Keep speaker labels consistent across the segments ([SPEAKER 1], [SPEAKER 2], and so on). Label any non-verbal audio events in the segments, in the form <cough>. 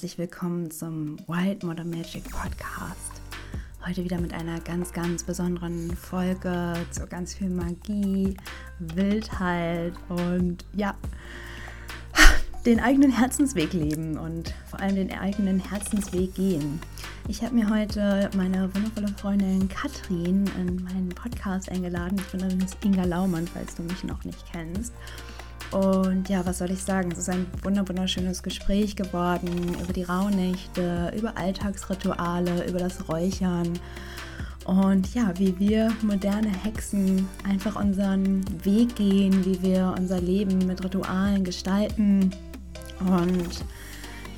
[SPEAKER 1] herzlich willkommen zum Wild Modern Magic Podcast. Heute wieder mit einer ganz, ganz besonderen Folge zu ganz viel Magie, Wildheit und ja, den eigenen Herzensweg leben und vor allem den eigenen Herzensweg gehen. Ich habe mir heute meine wundervolle Freundin Katrin in meinen Podcast eingeladen. Ich bin übrigens Inga Laumann, falls du mich noch nicht kennst. Und ja, was soll ich sagen? Es ist ein wunderschönes Gespräch geworden über die Rauhnächte, über Alltagsrituale, über das Räuchern. Und ja, wie wir moderne Hexen einfach unseren Weg gehen, wie wir unser Leben mit Ritualen gestalten. Und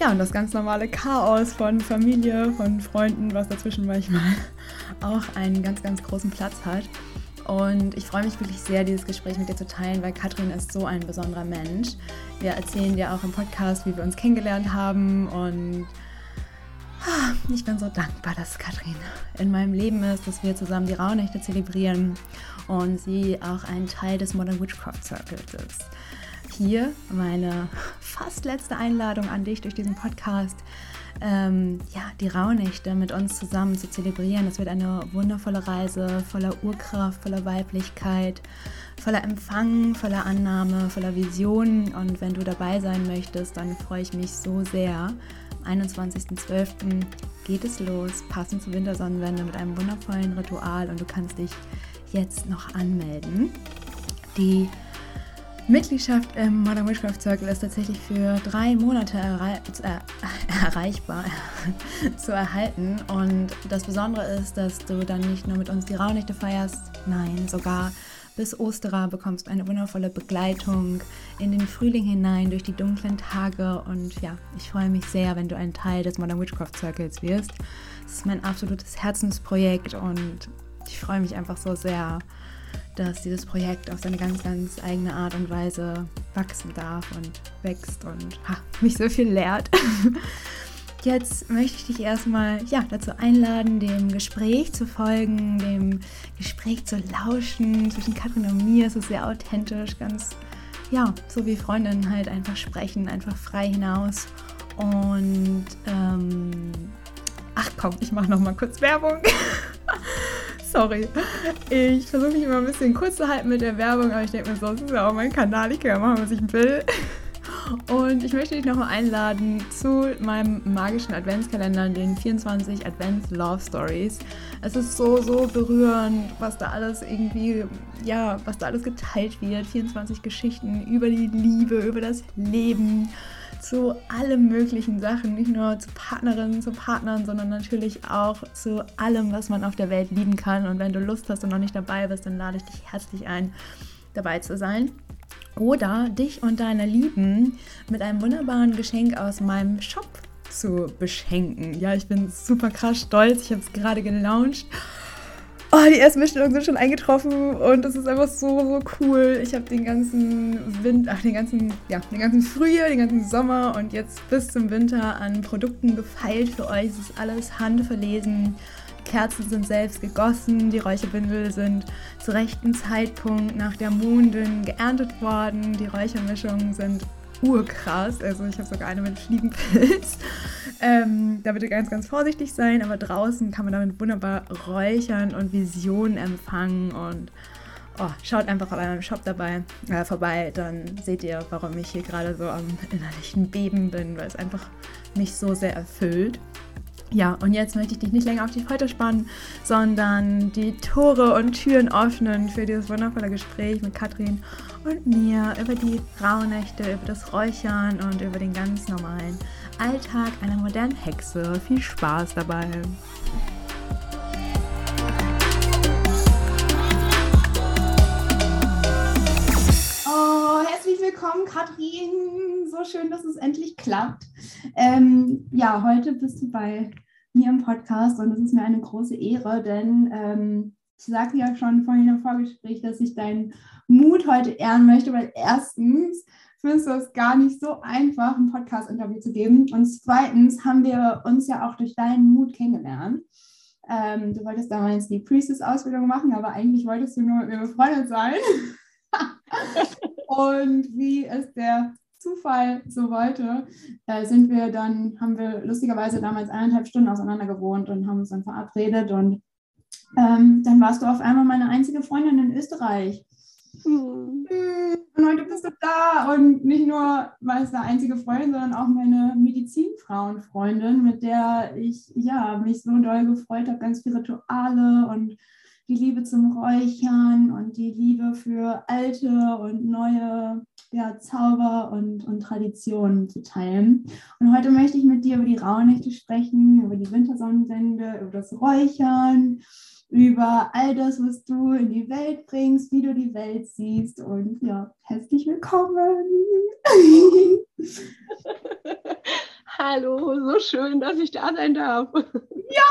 [SPEAKER 1] ja, und das ganz normale Chaos von Familie, von Freunden, was dazwischen manchmal <laughs> auch einen ganz, ganz großen Platz hat. Und ich freue mich wirklich sehr, dieses Gespräch mit dir zu teilen, weil Katrin ist so ein besonderer Mensch. Wir erzählen dir auch im Podcast, wie wir uns kennengelernt haben. Und ah, ich bin so dankbar, dass Katrin in meinem Leben ist, dass wir zusammen die Rauhnächte zelebrieren und sie auch ein Teil des Modern Witchcraft Circles ist. Hier meine fast letzte Einladung an dich durch diesen Podcast ähm, ja, die Rauhnächte mit uns zusammen zu zelebrieren. Es wird eine wundervolle Reise voller Urkraft, voller Weiblichkeit, voller Empfang, voller Annahme, voller Vision. Und wenn du dabei sein möchtest, dann freue ich mich so sehr. Am 21.12. geht es los, passend zur Wintersonnenwende mit einem wundervollen Ritual und du kannst dich jetzt noch anmelden. Die Mitgliedschaft im Modern Witchcraft Circle ist tatsächlich für drei Monate errei äh, erreichbar <laughs> zu erhalten. Und das Besondere ist, dass du dann nicht nur mit uns die Rauhnächte feierst, nein, sogar bis Osterer bekommst du eine wundervolle Begleitung in den Frühling hinein durch die dunklen Tage. Und ja, ich freue mich sehr, wenn du ein Teil des Modern Witchcraft Circles wirst. Es ist mein absolutes Herzensprojekt und ich freue mich einfach so sehr dass dieses Projekt auf seine ganz, ganz eigene Art und Weise wachsen darf und wächst und ha, mich so viel lehrt. <laughs> Jetzt möchte ich dich erstmal ja, dazu einladen, dem Gespräch zu folgen, dem Gespräch zu lauschen. Zwischen Katrin und mir ist es sehr authentisch, ganz, ja, so wie Freundinnen halt einfach sprechen, einfach frei hinaus. Und, ähm, ach komm, ich mache nochmal kurz Werbung. <laughs> Sorry. Ich versuche mich immer ein bisschen kurz zu halten mit der Werbung, aber ich denke mir, sonst ist ja auch mein Kanal. Ich kann ja machen, was ich will. Und ich möchte dich nochmal einladen zu meinem magischen Adventskalender, den 24 Advents Love Stories. Es ist so, so berührend, was da alles irgendwie, ja, was da alles geteilt wird. 24 Geschichten über die Liebe, über das Leben zu allen möglichen Sachen, nicht nur zu Partnerinnen, zu Partnern, sondern natürlich auch zu allem, was man auf der Welt lieben kann. Und wenn du Lust hast und noch nicht dabei bist, dann lade ich dich herzlich ein, dabei zu sein. Oder dich und deine Lieben mit einem wunderbaren Geschenk aus meinem Shop zu beschenken. Ja, ich bin super krass stolz. Ich habe es gerade gelauncht oh, die ersten Bestellungen sind schon eingetroffen und es ist einfach so, so cool. Ich habe den ganzen Wind, ach, den ganzen, ja, den ganzen Frühjahr, den ganzen Sommer und jetzt bis zum Winter an Produkten gefeilt für euch. Es ist alles handverlesen. Kerzen sind selbst gegossen, die Räucherbündel sind zu rechten Zeitpunkt nach der Mondin geerntet worden, die Räuchermischungen sind urkrass. Also ich habe sogar eine mit Fliegenpilz. Ähm, da bitte ganz, ganz vorsichtig sein, aber draußen kann man damit wunderbar räuchern und Visionen empfangen und oh, schaut einfach auf meinem Shop dabei äh, vorbei, dann seht ihr, warum ich hier gerade so am innerlichen Beben bin, weil es einfach mich so sehr erfüllt. Ja, und jetzt möchte ich dich nicht länger auf die Folter spannen, sondern die Tore und Türen öffnen für dieses wundervolle Gespräch mit Katrin und mir über die Rauhnächte, über das Räuchern und über den ganz normalen Alltag einer modernen Hexe. Viel Spaß dabei! Oh, herzlich willkommen, Katrin. So schön, dass es endlich klappt. Ähm, ja, heute bist du bei mir im Podcast und es ist mir eine große Ehre, denn ähm, ich sagte ja schon vorhin im Vorgespräch, dass ich deinen Mut heute ehren möchte, weil erstens findest du es gar nicht so einfach, ein Podcast-Interview zu geben. Und zweitens haben wir uns ja auch durch deinen Mut kennengelernt. Ähm, du wolltest damals die Priestess-Ausbildung machen, aber eigentlich wolltest du nur mit mir befreundet sein. <laughs> und wie es der Zufall so wollte, äh, sind wir dann, haben wir lustigerweise damals eineinhalb Stunden auseinander gewohnt und haben uns dann verabredet und ähm, dann warst du auf einmal meine einzige Freundin in Österreich. Hm. Und heute bist du da und nicht nur der einzige Freund, sondern auch meine Medizinfrauenfreundin, mit der ich ja, mich so doll gefreut habe, ganz viele Rituale und die Liebe zum Räuchern und die Liebe für alte und neue ja, Zauber und, und Traditionen zu teilen. Und heute möchte ich mit dir über die Rauhnächte sprechen, über die Wintersonnenwende, über das Räuchern, über all das, was du in die Welt bringst, wie du die Welt siehst. Und ja, herzlich willkommen. <laughs>
[SPEAKER 2] Hallo, so schön, dass ich da sein darf.
[SPEAKER 1] Ja!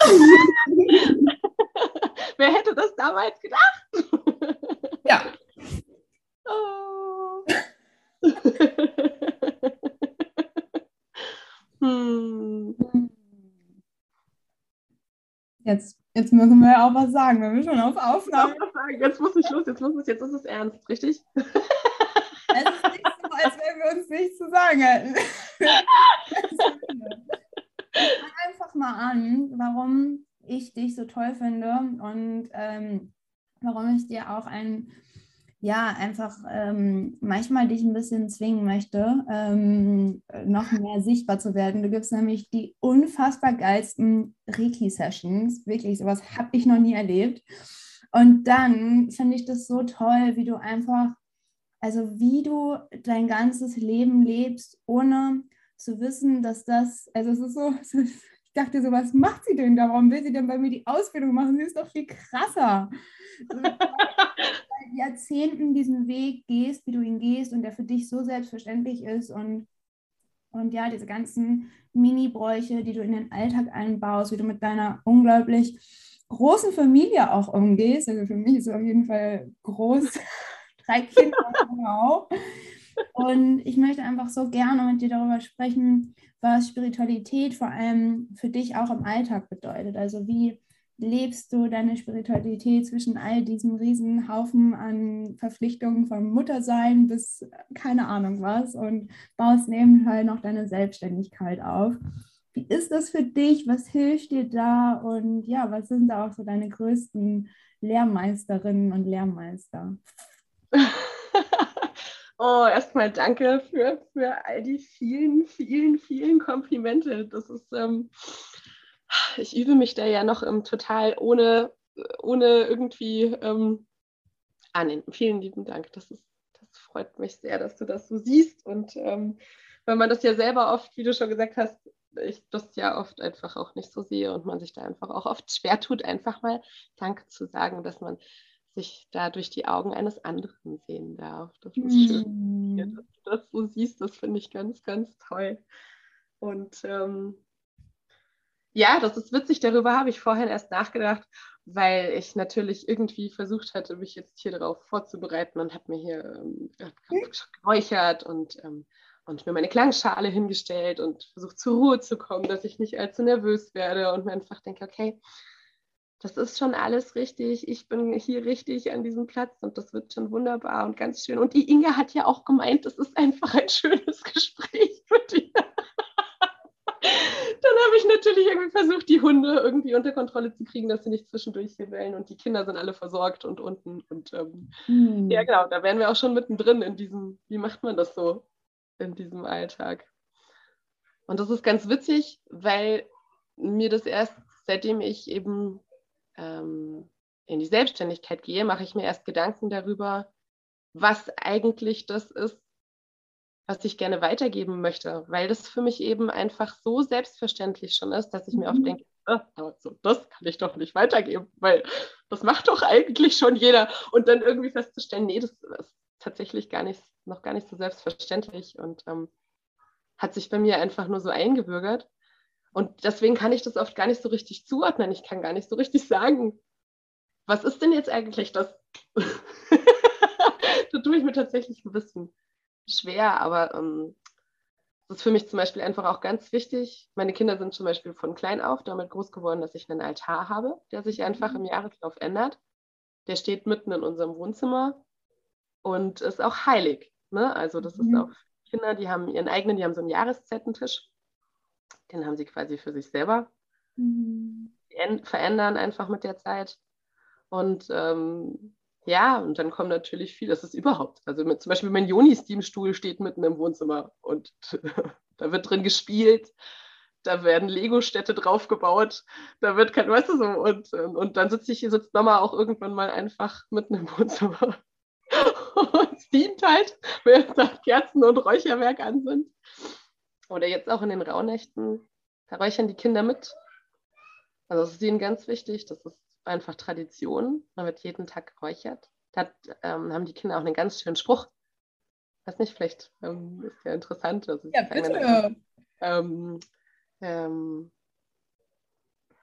[SPEAKER 1] <laughs>
[SPEAKER 2] Wer hätte das damals gedacht?
[SPEAKER 1] Ja. <laughs>
[SPEAKER 2] Oh. hm.
[SPEAKER 1] Jetzt Jetzt müssen wir ja auch was sagen, wenn wir schon auf Aufnahme.
[SPEAKER 2] Jetzt muss ich los, jetzt muss es, jetzt ist es ernst, richtig?
[SPEAKER 1] Es ist nicht so, als wenn wir uns nichts zu sagen hätten. Fang einfach mal an, warum ich dich so toll finde und ähm, warum ich dir auch ein ja, einfach ähm, manchmal dich ein bisschen zwingen möchte, ähm, noch mehr sichtbar zu werden. Du gibst nämlich die unfassbar geilsten Reiki-Sessions. Wirklich, sowas habe ich noch nie erlebt. Und dann finde ich das so toll, wie du einfach, also wie du dein ganzes Leben lebst, ohne zu wissen, dass das, also es ist so, <laughs> ich dachte so, was macht sie denn da? Warum will sie denn bei mir die Ausbildung machen? Sie ist doch viel krasser. <laughs> Jahrzehnten diesen Weg gehst, wie du ihn gehst und der für dich so selbstverständlich ist und, und ja, diese ganzen Mini-Bräuche, die du in den Alltag einbaust, wie du mit deiner unglaublich großen Familie auch umgehst. Also für mich ist es auf jeden Fall groß, <laughs> drei Kinder auch. Und ich möchte einfach so gerne mit dir darüber sprechen, was Spiritualität vor allem für dich auch im Alltag bedeutet. Also wie lebst du deine Spiritualität zwischen all diesem riesen Haufen an Verpflichtungen vom Muttersein bis keine Ahnung was und baust nebenbei noch deine Selbstständigkeit auf. Wie ist das für dich? Was hilft dir da? Und ja, was sind da auch so deine größten Lehrmeisterinnen und Lehrmeister? <laughs>
[SPEAKER 2] oh, erstmal danke für, für all die vielen, vielen, vielen Komplimente. Das ist ähm, ich übe mich da ja noch ähm, total ohne, ohne irgendwie. Ähm, ah, nee, vielen lieben Dank. Das, ist, das freut mich sehr, dass du das so siehst. Und ähm, wenn man das ja selber oft, wie du schon gesagt hast, ich das ja oft einfach auch nicht so sehe und man sich da einfach auch oft schwer tut, einfach mal Danke zu sagen, dass man sich da durch die Augen eines anderen sehen darf. Das ist mm. schön, dass du das so siehst. Das finde ich ganz, ganz toll. Und ähm, ja, das ist witzig. Darüber habe ich vorhin erst nachgedacht, weil ich natürlich irgendwie versucht hatte, mich jetzt hier darauf vorzubereiten und habe mir hier ähm, geräuchert und, ähm, und mir meine Klangschale hingestellt und versucht zur Ruhe zu kommen, dass ich nicht allzu nervös werde und mir einfach denke, okay, das ist schon alles richtig. Ich bin hier richtig an diesem Platz und das wird schon wunderbar und ganz schön. Und die Inge hat ja auch gemeint, das ist einfach ein schönes <laughs> Gespräch für dich dann habe ich natürlich irgendwie versucht, die Hunde irgendwie unter Kontrolle zu kriegen, dass sie nicht zwischendurch hier bellen und die Kinder sind alle versorgt und unten. Und ähm, hm. ja, genau, da wären wir auch schon mittendrin in diesem, wie macht man das so in diesem Alltag? Und das ist ganz witzig, weil mir das erst, seitdem ich eben ähm, in die Selbstständigkeit gehe, mache ich mir erst Gedanken darüber, was eigentlich das ist, was ich gerne weitergeben möchte, weil das für mich eben einfach so selbstverständlich schon ist, dass ich mir oft mhm. denke, oh, so, das kann ich doch nicht weitergeben, weil das macht doch eigentlich schon jeder. Und dann irgendwie festzustellen, nee, das ist tatsächlich gar nicht, noch gar nicht so selbstverständlich und ähm, hat sich bei mir einfach nur so eingebürgert. Und deswegen kann ich das oft gar nicht so richtig zuordnen. Ich kann gar nicht so richtig sagen, was ist denn jetzt eigentlich das? <laughs> da tue ich mir tatsächlich ein bisschen schwer, aber ähm, das ist für mich zum Beispiel einfach auch ganz wichtig. Meine Kinder sind zum Beispiel von klein auf damit groß geworden, dass ich einen Altar habe, der sich einfach mhm. im Jahreslauf ändert. Der steht mitten in unserem Wohnzimmer und ist auch heilig. Ne? Also das mhm. ist auch Kinder, die haben ihren eigenen, die haben so einen Jahreszettentisch. Den haben sie quasi für sich selber. Mhm. Verändern einfach mit der Zeit. Und ähm, ja, und dann kommen natürlich viel, das ist überhaupt. Also mit, zum Beispiel mein Joni-Steam-Stuhl steht mitten im Wohnzimmer und <laughs> da wird drin gespielt, da werden Lego-Städte draufgebaut, da wird kein, weißt du so, und, und dann sitze ich hier, sitzt Mama auch irgendwann mal einfach mitten im <laughs> Wohnzimmer und steamt halt, während da Kerzen und Räucherwerk an sind. Oder jetzt auch in den Rauhnächten, da räuchern die Kinder mit. Also das ist ihnen ganz wichtig, das ist einfach Tradition. Man wird jeden Tag geräuchert. Da ähm, haben die Kinder auch einen ganz schönen Spruch. Weiß nicht, vielleicht ähm, ist ja interessant. Also
[SPEAKER 1] ja, bitte.
[SPEAKER 2] Ähm, ähm,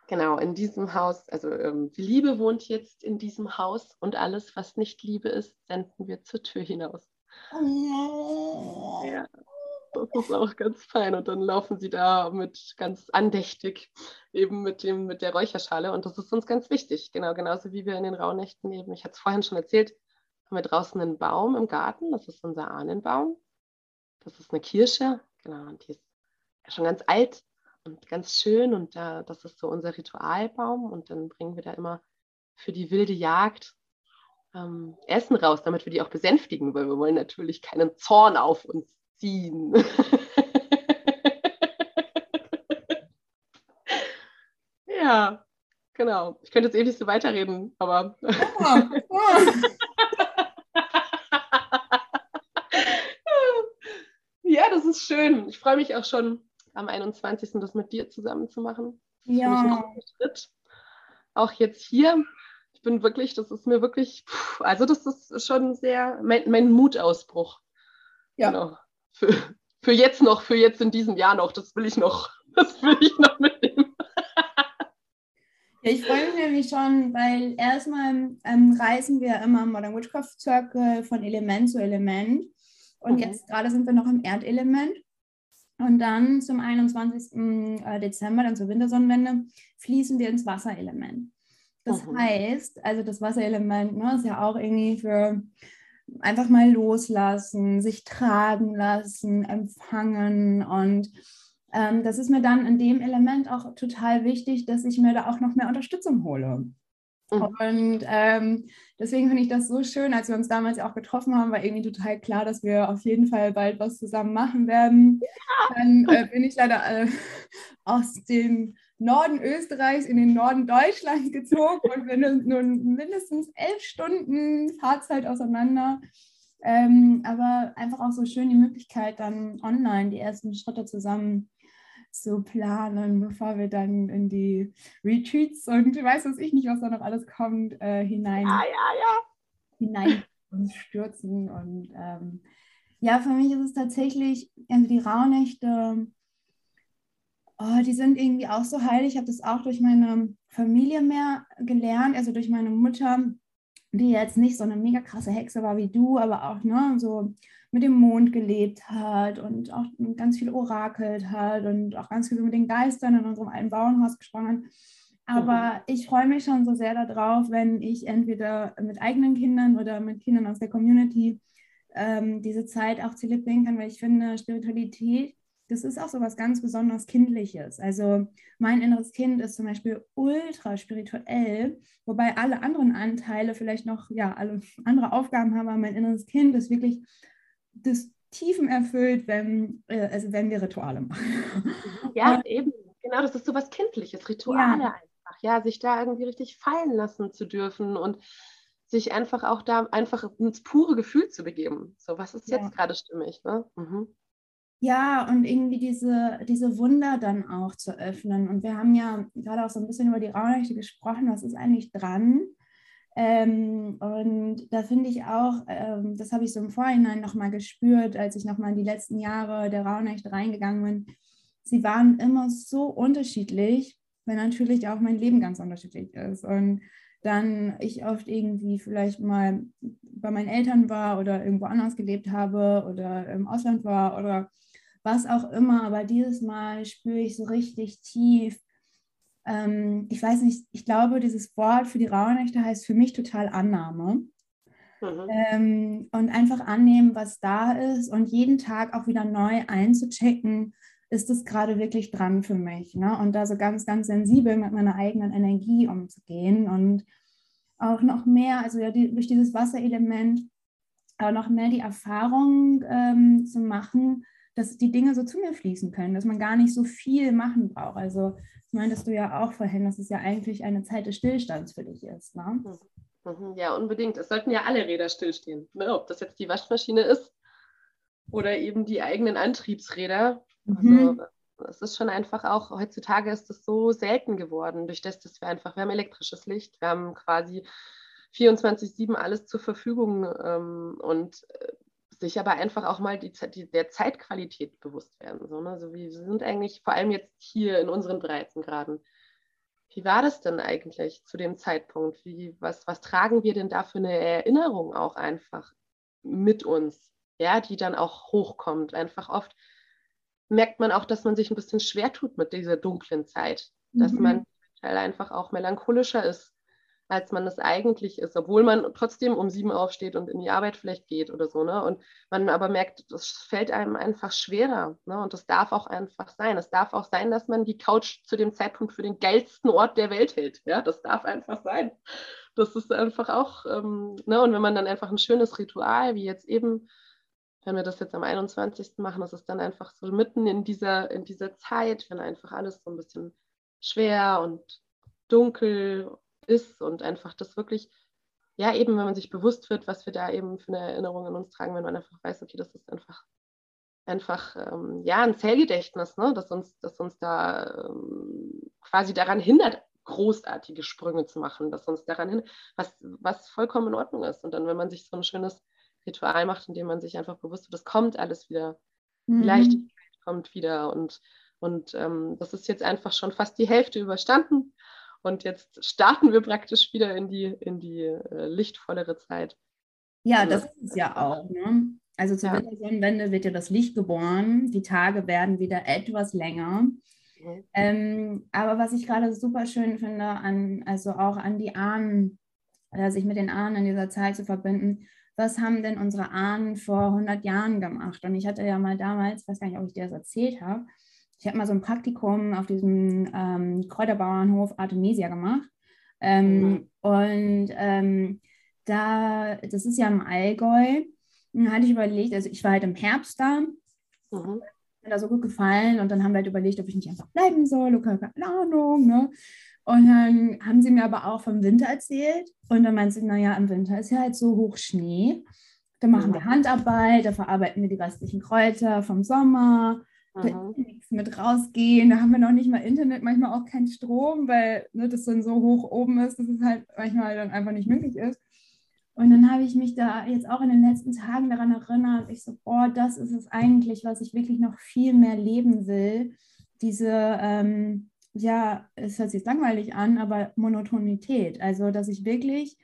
[SPEAKER 2] genau, in diesem Haus, also ähm, die Liebe wohnt jetzt in diesem Haus und alles, was nicht Liebe ist, senden wir zur Tür hinaus. Oh. Ja, das ist auch ganz fein. Und dann laufen sie da mit ganz andächtig eben mit, dem, mit der Räucherschale. Und das ist uns ganz wichtig. Genau, genauso wie wir in den Rauhnächten eben, ich hatte es vorhin schon erzählt, haben wir draußen einen Baum im Garten. Das ist unser Ahnenbaum. Das ist eine Kirsche. Genau, und die ist schon ganz alt und ganz schön. Und da, das ist so unser Ritualbaum. Und dann bringen wir da immer für die wilde Jagd ähm, Essen raus, damit wir die auch besänftigen, weil wir wollen natürlich keinen Zorn auf uns ziehen. <laughs> ja, genau. Ich könnte jetzt ewig so weiterreden, aber. <laughs> ja, das ist schön. Ich freue mich auch schon am 21. das mit dir zusammen zu machen.
[SPEAKER 1] Ja.
[SPEAKER 2] Schritt. Auch jetzt hier. Ich bin wirklich, das ist mir wirklich, also das ist schon sehr mein, mein Mutausbruch.
[SPEAKER 1] Ja. Genau
[SPEAKER 2] für, für jetzt noch, für jetzt in diesem Jahr noch, das will ich noch, <laughs> das will ich noch mitnehmen.
[SPEAKER 1] Ja, ich freue mich nämlich schon, weil erstmal ähm, reisen wir immer im Modern Witchcraft Circle von Element zu Element. Und mhm. jetzt gerade sind wir noch im Erdelement. Und dann zum 21. Äh, Dezember, dann zur Wintersonnenwende, fließen wir ins Wasserelement. Das mhm. heißt, also das Wasserelement ne, ist ja auch irgendwie für einfach mal loslassen, sich tragen lassen, empfangen. Und ähm, das ist mir dann in dem Element auch total wichtig, dass ich mir da auch noch mehr Unterstützung hole. Mhm. Und ähm, deswegen finde ich das so schön, als wir uns damals auch getroffen haben, war irgendwie total klar, dass wir auf jeden Fall bald was zusammen machen werden. Ja. Dann äh, bin ich leider äh, <laughs> aus dem Norden Österreichs in den Norden Deutschlands <laughs> gezogen und wir sind nun mindestens elf Stunden Fahrzeit auseinander. Ähm, aber einfach auch so schön die Möglichkeit, dann online die ersten Schritte zusammen zu planen, bevor wir dann in die Retreats und weiß was ich nicht, was da noch alles kommt, äh, hinein,
[SPEAKER 2] ja, ja, ja.
[SPEAKER 1] hinein <laughs> uns stürzen. Und ähm, ja, für mich ist es tatsächlich, also die Rauhnächte oh, die sind irgendwie auch so heilig. Ich habe das auch durch meine Familie mehr gelernt, also durch meine Mutter, die jetzt nicht so eine mega krasse Hexe war wie du, aber auch ne, so mit dem Mond gelebt hat und auch ganz viel orakelt hat und auch ganz viel mit den Geistern in unserem alten Bauernhaus gesprochen hat. Aber mhm. ich freue mich schon so sehr darauf, wenn ich entweder mit eigenen Kindern oder mit Kindern aus der Community ähm, diese Zeit auch zelebrieren kann, weil ich finde, Spiritualität das ist auch so was ganz besonders Kindliches. Also mein inneres Kind ist zum Beispiel ultra spirituell, wobei alle anderen Anteile vielleicht noch, ja, alle andere Aufgaben haben, aber mein inneres Kind ist wirklich das Tiefen erfüllt, wenn, äh, also wenn wir Rituale machen. <laughs>
[SPEAKER 2] Ja, Und, eben. Genau, das ist so was Kindliches, Rituale ja. einfach. Ja, sich da irgendwie richtig fallen lassen zu dürfen und sich einfach auch da einfach ins pure Gefühl zu begeben. So, was ist jetzt ja. gerade stimmig? Ne? Mhm.
[SPEAKER 1] Ja, und irgendwie diese, diese Wunder dann auch zu öffnen. Und wir haben ja gerade auch so ein bisschen über die Rauhnächte gesprochen, was ist eigentlich dran? Ähm, und da finde ich auch, ähm, das habe ich so im Vorhinein nochmal gespürt, als ich nochmal in die letzten Jahre der Rauhnächte reingegangen bin. Sie waren immer so unterschiedlich, weil natürlich auch mein Leben ganz unterschiedlich ist. Und dann ich oft irgendwie vielleicht mal bei meinen Eltern war oder irgendwo anders gelebt habe oder im Ausland war oder was auch immer. Aber dieses Mal spüre ich so richtig tief. Ähm, ich weiß nicht, ich glaube, dieses Wort für die Rauhnächte heißt für mich total Annahme. Mhm. Ähm, und einfach annehmen, was da ist und jeden Tag auch wieder neu einzuchecken, ist es gerade wirklich dran für mich. Ne? Und da so ganz, ganz sensibel mit meiner eigenen Energie umzugehen und auch noch mehr, also ja, die, durch dieses Wasserelement, auch noch mehr die Erfahrung ähm, zu machen, dass die Dinge so zu mir fließen können, dass man gar nicht so viel machen braucht. Also das meintest du ja auch vorhin, dass es ja eigentlich eine Zeit des Stillstands für dich ist. Ne? Mhm.
[SPEAKER 2] Mhm, ja, unbedingt. Es sollten ja alle Räder stillstehen. Ne? Ob das jetzt die Waschmaschine ist oder eben die eigenen Antriebsräder. Mhm. Also es ist schon einfach auch, heutzutage ist es so selten geworden, durch das, dass wir einfach, wir haben elektrisches Licht, wir haben quasi 24-7 alles zur Verfügung ähm, und äh, sich aber einfach auch mal die, die, der Zeitqualität bewusst werden. So, ne? also wir sind eigentlich vor allem jetzt hier in unseren Breitengraden wie war das denn eigentlich zu dem Zeitpunkt? Wie, was, was tragen wir denn da für eine Erinnerung auch einfach mit uns, ja, die dann auch hochkommt? Einfach oft merkt man auch, dass man sich ein bisschen schwer tut mit dieser dunklen Zeit, dass mhm. man einfach auch melancholischer ist als man es eigentlich ist, obwohl man trotzdem um sieben aufsteht und in die Arbeit vielleicht geht oder so, ne? Und man aber merkt, das fällt einem einfach schwerer, ne? Und das darf auch einfach sein. Es darf auch sein, dass man die Couch zu dem Zeitpunkt für den geilsten Ort der Welt hält, ja? Das darf einfach sein. Das ist einfach auch, ähm, ne? Und wenn man dann einfach ein schönes Ritual, wie jetzt eben, wenn wir das jetzt am 21. machen, das ist dann einfach so mitten in dieser, in dieser Zeit, wenn einfach alles so ein bisschen schwer und dunkel ist und einfach das wirklich, ja, eben, wenn man sich bewusst wird, was wir da eben für eine Erinnerung in uns tragen, wenn man einfach weiß, okay, das ist einfach, einfach, ähm, ja, ein Zellgedächtnis, ne, das uns, das uns da ähm, quasi daran hindert, großartige Sprünge zu machen, das uns daran hindert, was, was vollkommen in Ordnung ist. Und dann, wenn man sich so ein schönes Ritual macht, indem man sich einfach bewusst wird, das kommt alles wieder, mhm. die Leichtigkeit kommt wieder und und ähm, das ist jetzt einfach schon fast die Hälfte überstanden. Und jetzt starten wir praktisch wieder in die, in die äh, lichtvollere Zeit.
[SPEAKER 1] Ja, das ist es ja auch. Ne? Also zur ja. Wintersonnenwende wird ja das Licht geboren. Die Tage werden wieder etwas länger. Mhm. Ähm, aber was ich gerade super schön finde, an, also auch an die Ahnen, äh, sich mit den Ahnen in dieser Zeit zu verbinden, was haben denn unsere Ahnen vor 100 Jahren gemacht? Und ich hatte ja mal damals, ich weiß gar nicht, ob ich dir das erzählt habe, ich habe mal so ein Praktikum auf diesem ähm, Kräuterbauernhof Artemisia gemacht. Ähm, mhm. Und ähm, da, das ist ja im Allgäu. Da hatte ich überlegt, also ich war halt im Herbst da. Mhm. Mir da so gut gefallen und dann haben wir halt überlegt, ob ich nicht einfach bleiben soll, okay, keine Ahnung, ne? Und dann haben sie mir aber auch vom Winter erzählt und dann meinte sie, naja, im Winter ist ja halt so hoch Schnee, da machen mhm. wir Handarbeit, da verarbeiten wir die restlichen Kräuter vom Sommer da nichts mit rausgehen. Da haben wir noch nicht mal Internet, manchmal auch keinen Strom, weil ne, das dann so hoch oben ist, dass es halt manchmal dann einfach nicht möglich ist. Und dann habe ich mich da jetzt auch in den letzten Tagen daran erinnert, ich so, boah, das ist es eigentlich, was ich wirklich noch viel mehr leben will. Diese, ähm, ja, es hört sich langweilig an, aber Monotonität. Also, dass ich wirklich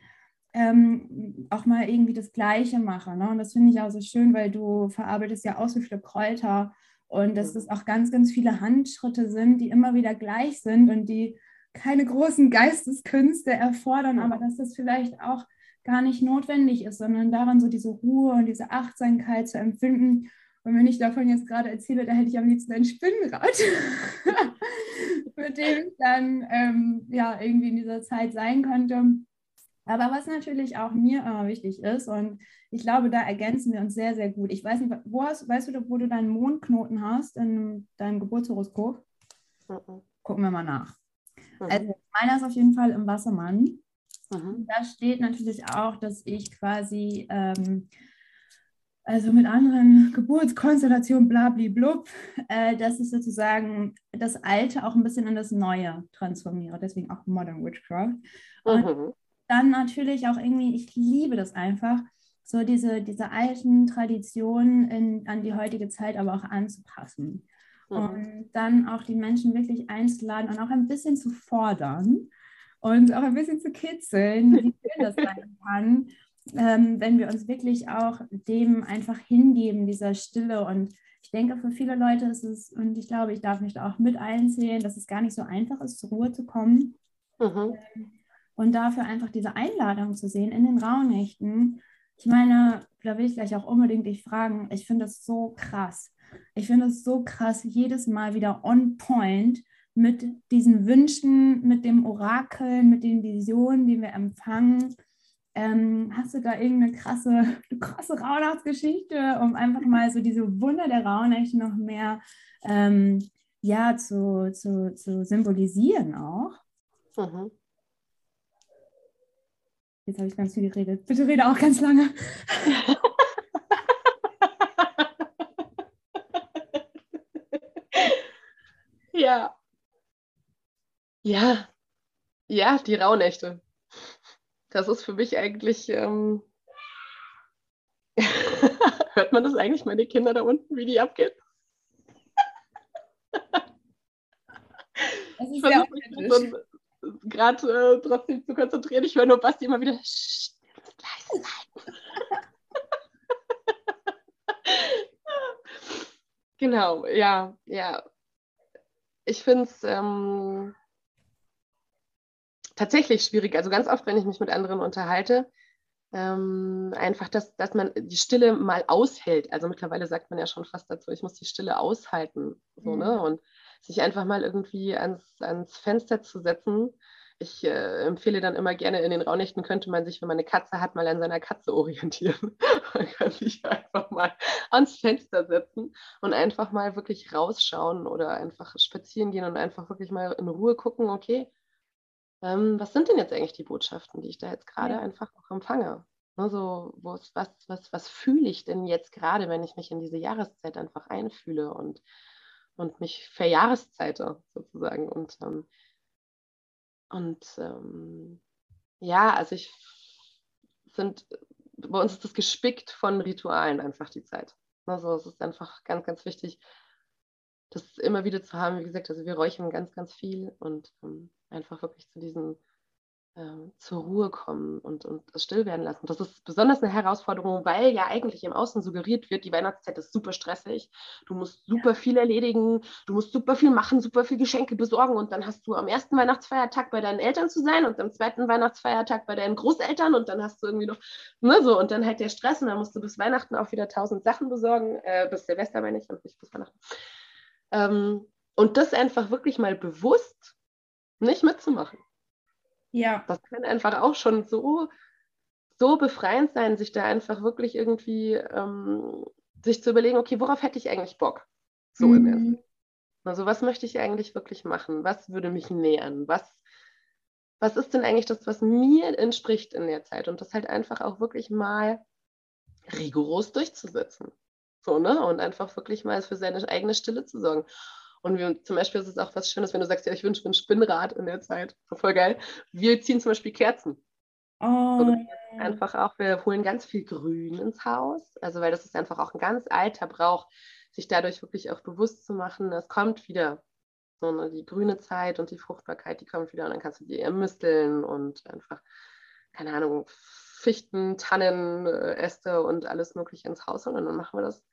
[SPEAKER 1] ähm, auch mal irgendwie das Gleiche mache. Ne? Und das finde ich auch so schön, weil du verarbeitest ja auch so viele Kräuter und dass es auch ganz, ganz viele Handschritte sind, die immer wieder gleich sind und die keine großen Geisteskünste erfordern, aber dass das vielleicht auch gar nicht notwendig ist, sondern daran so diese Ruhe und diese Achtsamkeit zu empfinden. Und wenn ich davon jetzt gerade erzähle, da hätte ich am liebsten ein Spinnrad, <laughs> mit dem ich dann ähm, ja irgendwie in dieser Zeit sein könnte. Aber was natürlich auch mir immer wichtig ist, und ich glaube, da ergänzen wir uns sehr, sehr gut. Ich weiß nicht, wo hast, weißt du, wo du deinen Mondknoten hast in deinem Geburtshoroskop? Mhm. Gucken wir mal nach. Mhm. Also meiner ist auf jeden Fall im Wassermann. Mhm. Da steht natürlich auch, dass ich quasi, ähm, also mit anderen Geburtskonstellationen, blablablub, äh, dass ich sozusagen das Alte auch ein bisschen in das Neue transformiere. Deswegen auch Modern Witchcraft. Und mhm dann natürlich auch irgendwie, ich liebe das einfach, so diese, diese alten Traditionen in, an die heutige Zeit aber auch anzupassen. Mhm. Und dann auch die Menschen wirklich einzuladen und auch ein bisschen zu fordern und auch ein bisschen zu kitzeln, wie schön das <laughs> sein kann, ähm, wenn wir uns wirklich auch dem einfach hingeben, dieser Stille. Und ich denke, für viele Leute ist es, und ich glaube, ich darf mich da auch mit einzählen, dass es gar nicht so einfach ist, zur Ruhe zu kommen. Mhm. Ähm, und dafür einfach diese Einladung zu sehen in den Rauhnächten, Ich meine, da will ich gleich auch unbedingt dich fragen. Ich finde es so krass. Ich finde es so krass, jedes Mal wieder on point mit diesen Wünschen, mit dem Orakel, mit den Visionen, die wir empfangen. Ähm, hast du da irgendeine krasse, <laughs> krasse Rauhnachtsgeschichte, um einfach mal so diese Wunder der Rauhnächte noch mehr ähm, ja, zu, zu, zu symbolisieren auch? Mhm. Jetzt habe ich ganz viel geredet. Bitte rede auch ganz lange. <laughs>
[SPEAKER 2] ja. Ja. Ja, die Rauhnächte. Das ist für mich eigentlich. Ähm <laughs> Hört man das eigentlich, meine Kinder da unten, wie die abgehen? Das ist sehr so gerade äh, trotzdem zu konzentrieren. Ich höre nur Basti immer wieder, leise sein. <laughs> genau, ja, ja. Ich finde es ähm, tatsächlich schwierig. Also ganz oft, wenn ich mich mit anderen unterhalte, ähm, einfach, dass, dass man die Stille mal aushält. Also mittlerweile sagt man ja schon fast dazu, ich muss die Stille aushalten. So, ne? mhm. ne? Und sich einfach mal irgendwie ans, ans Fenster zu setzen. Ich äh, empfehle dann immer gerne, in den Raunächten könnte man sich, wenn man eine Katze hat, mal an seiner Katze orientieren. <laughs> man kann sich einfach mal ans Fenster setzen und einfach mal wirklich rausschauen oder einfach spazieren gehen und einfach wirklich mal in Ruhe gucken, okay, ähm, was sind denn jetzt eigentlich die Botschaften, die ich da jetzt gerade ja. einfach auch empfange? Also, was, was, was, was fühle ich denn jetzt gerade, wenn ich mich in diese Jahreszeit einfach einfühle und und mich verjahreszeite sozusagen. Und, ähm, und ähm, ja, also ich sind, bei uns ist das gespickt von Ritualen einfach die Zeit. Also es ist einfach ganz, ganz wichtig, das immer wieder zu haben. Wie gesagt, also wir räuchern ganz, ganz viel und ähm, einfach wirklich zu diesen zur Ruhe kommen und, und es still werden lassen. Das ist besonders eine Herausforderung, weil ja eigentlich im Außen suggeriert wird, die Weihnachtszeit ist super stressig, du musst super viel erledigen, du musst super viel machen, super viel Geschenke besorgen und dann hast du am ersten Weihnachtsfeiertag bei deinen Eltern zu sein und am zweiten Weihnachtsfeiertag bei deinen Großeltern und dann hast du irgendwie noch, ne, so und dann halt der Stress und dann musst du bis Weihnachten auch wieder tausend Sachen besorgen, äh, bis Silvester meine ich und nicht bis Weihnachten. Ähm, und das einfach wirklich mal bewusst nicht mitzumachen. Ja. Das kann einfach auch schon so, so befreiend sein, sich da einfach wirklich irgendwie ähm, sich zu überlegen, okay, worauf hätte ich eigentlich Bock? So mhm. im. Also was möchte ich eigentlich wirklich machen? Was würde mich nähern? Was, was ist denn eigentlich das, was mir entspricht in der Zeit? Und das halt einfach auch wirklich mal rigoros durchzusetzen. So, ne? Und einfach wirklich mal für seine eigene Stille zu sorgen. Und wir, zum Beispiel ist es auch was Schönes, wenn du sagst, ja, ich wünsche mir ein Spinnrad in der Zeit. Voll geil. Wir ziehen zum Beispiel Kerzen. Oh, einfach auch, wir holen ganz viel Grün ins Haus. Also, weil das ist einfach auch ein ganz alter Brauch, sich dadurch wirklich auch bewusst zu machen, es kommt wieder. So, ne, die grüne Zeit und die Fruchtbarkeit, die kommt wieder und dann kannst du die ermisteln und einfach, keine Ahnung, Fichten, Tannen, äh, Äste und alles Mögliche ins Haus holen. Und dann machen wir das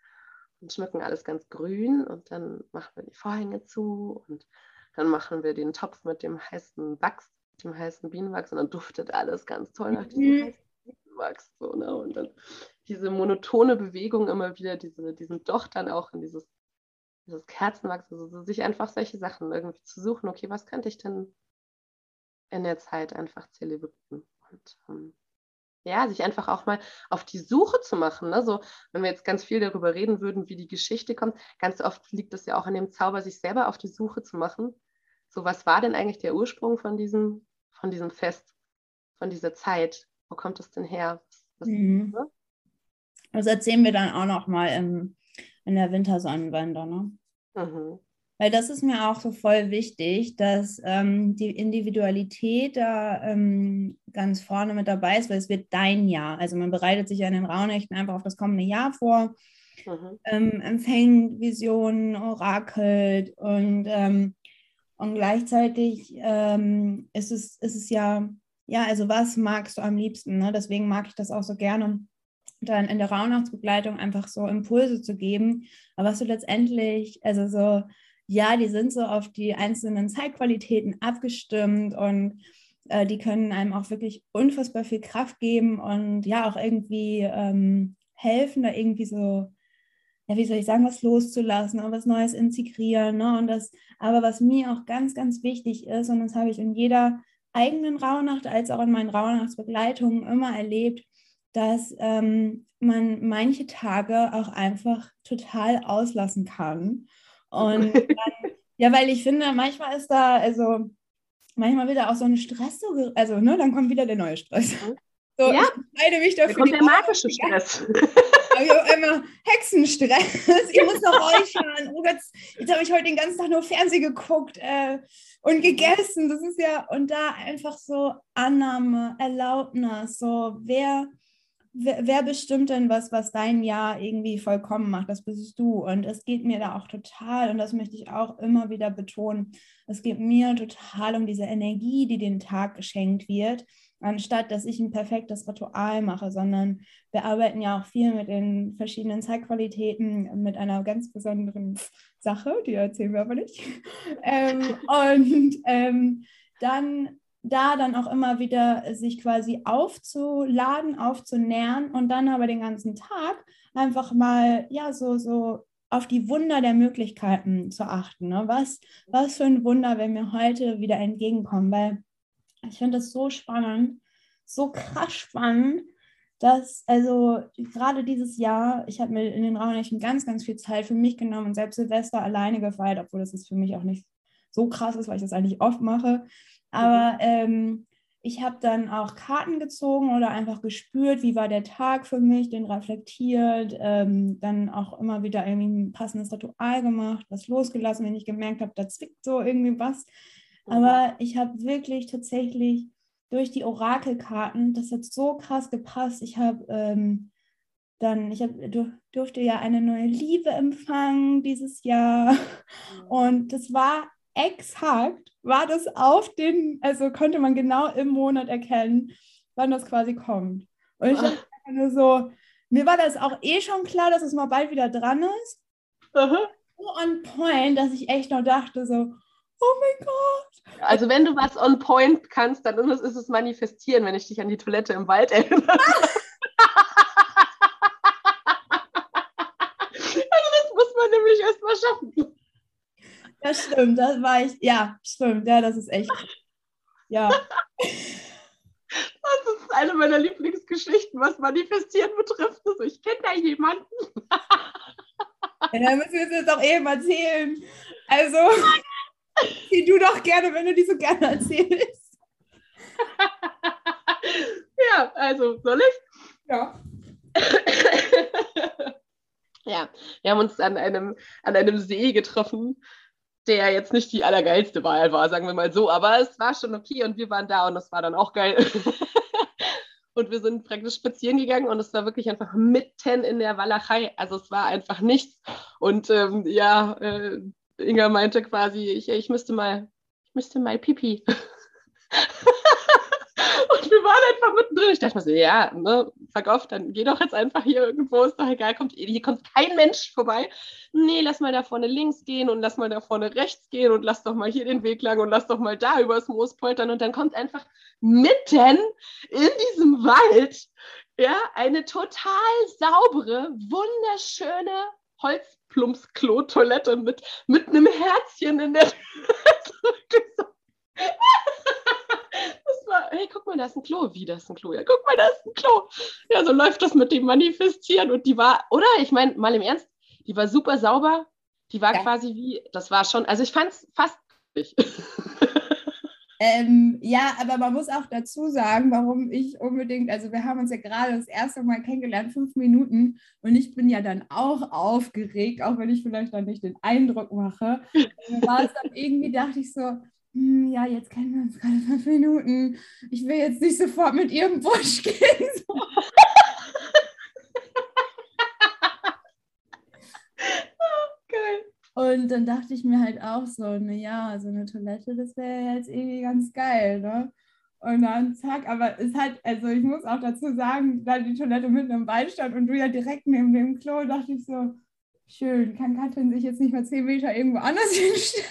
[SPEAKER 2] und schmücken alles ganz grün und dann machen wir die Vorhänge zu und dann machen wir den Topf mit dem heißen Wachs, dem heißen Bienenwachs und dann duftet alles ganz toll nach diesem mhm. heißen Bienenwachs. So, ne? Und dann diese monotone Bewegung immer wieder, diese, diesen Doch dann auch in dieses, dieses Kerzenwachs, also sich einfach solche Sachen irgendwie zu suchen, okay, was könnte ich denn in der Zeit einfach zelebrieren? Und ähm, ja, sich einfach auch mal auf die Suche zu machen. Ne? So, wenn wir jetzt ganz viel darüber reden würden, wie die Geschichte kommt, ganz oft liegt es ja auch an dem Zauber, sich selber auf die Suche zu machen. So, was war denn eigentlich der Ursprung von diesem, von diesem Fest, von dieser Zeit? Wo kommt es denn her? Was, mhm.
[SPEAKER 1] ne? Das erzählen wir dann auch noch mal im, in der Wintersonnenwende. Ne? Mhm. Weil das ist mir auch so voll wichtig, dass ähm, die Individualität da ähm, ganz vorne mit dabei ist, weil es wird dein Jahr. Also man bereitet sich ja in den Rauhnächten einfach auf das kommende Jahr vor, mhm. ähm, empfängt Visionen, orakelt und, ähm, und gleichzeitig ähm, ist, es, ist es ja, ja, also was magst du am liebsten? Ne? Deswegen mag ich das auch so gerne dann in der Rauhnachtsbegleitung einfach so Impulse zu geben, aber was du letztendlich, also so ja, die sind so auf die einzelnen Zeitqualitäten abgestimmt und Äh, die können einem auch wirklich unfassbar viel Kraft geben und ja auch irgendwie ähm, helfen, da irgendwie so, ja, wie soll ich sagen, was loszulassen und was Neues integrieren. Ne? Und das, aber was mir auch ganz, ganz wichtig ist, und das habe ich in jeder eigenen Rauhnacht als auch in meinen Rauhnachtsbegleitungen immer erlebt, dass ähm, man manche Tage auch einfach total auslassen kann. Und <laughs> dann, ja, weil ich finde, manchmal ist da, also manchmal wieder auch so ein Stress, so, also ne, dann kommt wieder der neue Stress. <laughs>
[SPEAKER 2] So, ja, ich entscheide mich dafür. Da kommt der magische Stress.
[SPEAKER 1] habe ich auf einmal Hexenstress. ich muss noch euch hören. Oh Gott, jetzt habe ich heute den ganzen Tag nur Fernsehen geguckt äh, und gegessen. Das ist ja, und da einfach so Annahme, Erlaubnis, so wer wer, wer, bestimmt denn was, was dein Jahr irgendwie vollkommen macht? Das bist du. Und es geht mir da auch total, und das möchte ich auch immer wieder betonen, es geht mir total um diese Energie, die den Tag geschenkt wird, anstatt dass ich ein perfektes Ritual mache, sondern wir arbeiten ja auch viel mit den verschiedenen Zeitqualitäten, mit einer ganz besonderen Sache, die erzählen wir aber nicht. <laughs> ähm, und ähm, dann da dann auch immer wieder sich quasi aufzuladen, aufzunähren und dann aber den ganzen Tag einfach mal, ja, so, so auf die Wunder der Möglichkeiten zu achten. Ne? Was, was für ein Wunder, wenn wir heute wieder entgegenkommen, weil ich finde das so spannend, so krass spannend, dass, also gerade dieses Jahr, ich habe mir in den Raunächten ganz, ganz viel Zeit für mich genommen und selbst Silvester alleine gefeiert, obwohl das ist für mich auch nicht so krass ist, weil ich das eigentlich oft mache. Aber ähm, ich habe dann auch Karten gezogen oder einfach gespürt, wie war der Tag für mich, den reflektiert, ähm, dann auch immer wieder irgendwie ein passendes Ritual gemacht, was losgelassen, wenn ich gemerkt habe, da zwickt so irgendwie was. Aber ich habe wirklich tatsächlich durch die Orakelkarten, das hat so krass gepasst. Ich habe ähm, dann, ich hab, durfte ja eine neue Liebe empfangen dieses Jahr. Und das war exakt war das auf den, also konnte man genau im Monat erkennen, wann das quasi kommt. Und ich dachte nur so, mir war das auch eh schon klar, dass es mal bald wieder dran ist. Aha. So on point, dass ich echt noch dachte so, oh mein Gott.
[SPEAKER 2] Also wenn du was on point kannst, dann ist es manifestieren, wenn ich dich an die Toilette im Wald erinnere. <laughs> also das muss man nämlich erstmal schaffen.
[SPEAKER 1] Das stimmt, das war ich. Ja, stimmt. Ja, das ist echt. Ja.
[SPEAKER 2] Das ist eine meiner Lieblingsgeschichten, was Manifestieren betrifft. Also ich kenne da jemanden.
[SPEAKER 1] Ja, dann müssen wir es jetzt auch eben erzählen. Also, die du doch gerne, wenn du die so gerne erzählst.
[SPEAKER 2] Ja, also, soll ich?
[SPEAKER 1] Ja.
[SPEAKER 2] Ja, wir haben uns an einem, an einem See getroffen der jetzt nicht die allergeilste Wahl war, sagen wir mal so. Aber es war schon okay und wir waren da und das war dann auch geil. <laughs> und wir sind praktisch spazieren gegangen und es war wirklich einfach mitten in der Walachei. Also es war einfach nichts. Und ähm, ja, äh, Inga meinte quasi, ich, ich müsste mal, ich müsste mal Pipi. <laughs> Und wir waren einfach mittendrin. Ich dachte mir so, ja, ne, fuck dann geh doch jetzt einfach hier irgendwo, ist doch egal, kommt, hier kommt kein Mensch vorbei. Nee, lass mal da vorne links gehen und lass mal da vorne rechts gehen und lass doch mal hier den Weg lang und lass doch mal da übers Moos poltern. Und dann kommt einfach mitten in diesem Wald ja, eine total saubere, wunderschöne Holzplumpsklo-Toilette mit, mit einem Herzchen in der <laughs> Tür. War, hey, guck mal, da ist ein Klo. Wie, da ist ein Klo? Ja, guck mal, da ist ein Klo. Ja, so läuft das mit dem Manifestieren. Und die war, oder? Ich meine, mal im Ernst, die war super sauber. Die war ja. quasi wie, das war schon, also ich fand es fast <laughs>
[SPEAKER 1] Ähm, ja, aber man muss auch dazu sagen, warum ich unbedingt, also wir haben uns ja gerade das erste Mal kennengelernt, fünf Minuten, und ich bin ja dann auch aufgeregt, auch wenn ich vielleicht dann nicht den Eindruck mache. <laughs> war es dann irgendwie, dachte ich so, ja, jetzt kennen wir uns gerade fünf Minuten. Ich will jetzt nicht sofort mit ihrem <laughs> Busch gehen. So.
[SPEAKER 2] Geil.
[SPEAKER 1] Und dann dachte ich mir halt auch so, naja, so eine Toilette, das wäre jetzt irgendwie ganz geil, ne? Und dann zack, aber es hat, also ich muss auch dazu sagen, da die Toilette mitten im Wald stand und du ja direkt neben dem Klo, dachte ich so, schön, kann Katrin sich jetzt nicht mal zehn Meter irgendwo anders <laughs> hinstellen?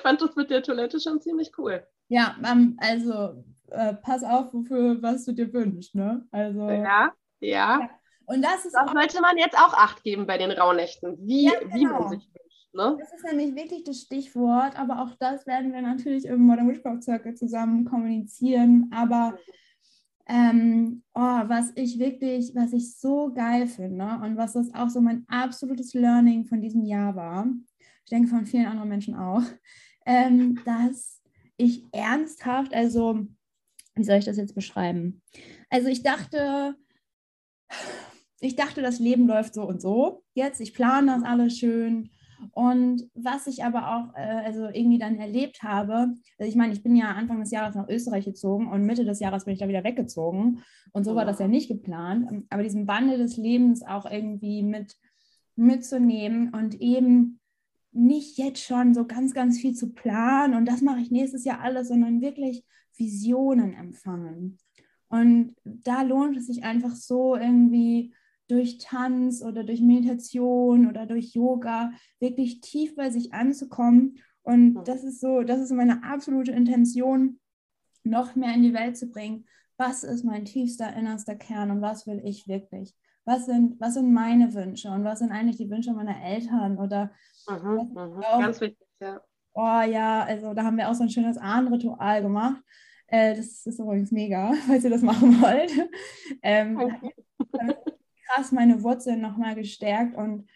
[SPEAKER 2] Ich fand das mit der Toilette schon ziemlich cool.
[SPEAKER 1] Ja, ähm, also äh, pass auf, wofür was du dir wünschst, ne? Also.
[SPEAKER 2] Ja, ja. ja.
[SPEAKER 1] Und das ist.
[SPEAKER 2] Das sollte man jetzt auch Acht geben bei den Rauhnächten, wie, ja, genau. wie man genau. sich wünscht. Ne?
[SPEAKER 1] Das ist nämlich wirklich das Stichwort, aber auch das werden wir natürlich im Modern Witchcraft Circle zusammen kommunizieren. Aber ähm, oh, was ich wirklich, was ich so geil finde und was das auch so mein absolutes Learning von diesem Jahr war, ich denke von vielen anderen Menschen auch, ähm, dass ich ernsthaft, also wie soll ich das jetzt beschreiben? Also ich dachte, ich dachte, das Leben läuft so und so. Jetzt, ich plane das alles schön. Und was ich aber auch äh, also irgendwie dann erlebt habe, also ich meine, ich bin ja Anfang des Jahres nach Österreich gezogen und Mitte des Jahres bin ich da wieder weggezogen. Und so war das ja nicht geplant. Aber diesen Wandel des Lebens auch irgendwie mit mitzunehmen und eben nicht jetzt schon so ganz, ganz viel zu planen und das mache ich nächstes Jahr alles, sondern wirklich Visionen empfangen. Und da lohnt es sich einfach so irgendwie durch Tanz oder durch Meditation oder durch Yoga wirklich tief bei sich anzukommen. Und das ist so, das ist meine absolute Intention, noch mehr in die Welt zu bringen. Was ist mein tiefster, innerster Kern und was will ich wirklich? Was sind, was sind meine Wünsche und was sind eigentlich die Wünsche meiner Eltern oder
[SPEAKER 2] mhm, mhm. ganz wichtig, ja.
[SPEAKER 1] Oh ja, also da haben wir auch so ein schönes Ahnenritual gemacht. Äh, das ist übrigens mega, <laughs> falls ihr das machen wollt. Ähm, krass meine Wurzeln nochmal gestärkt und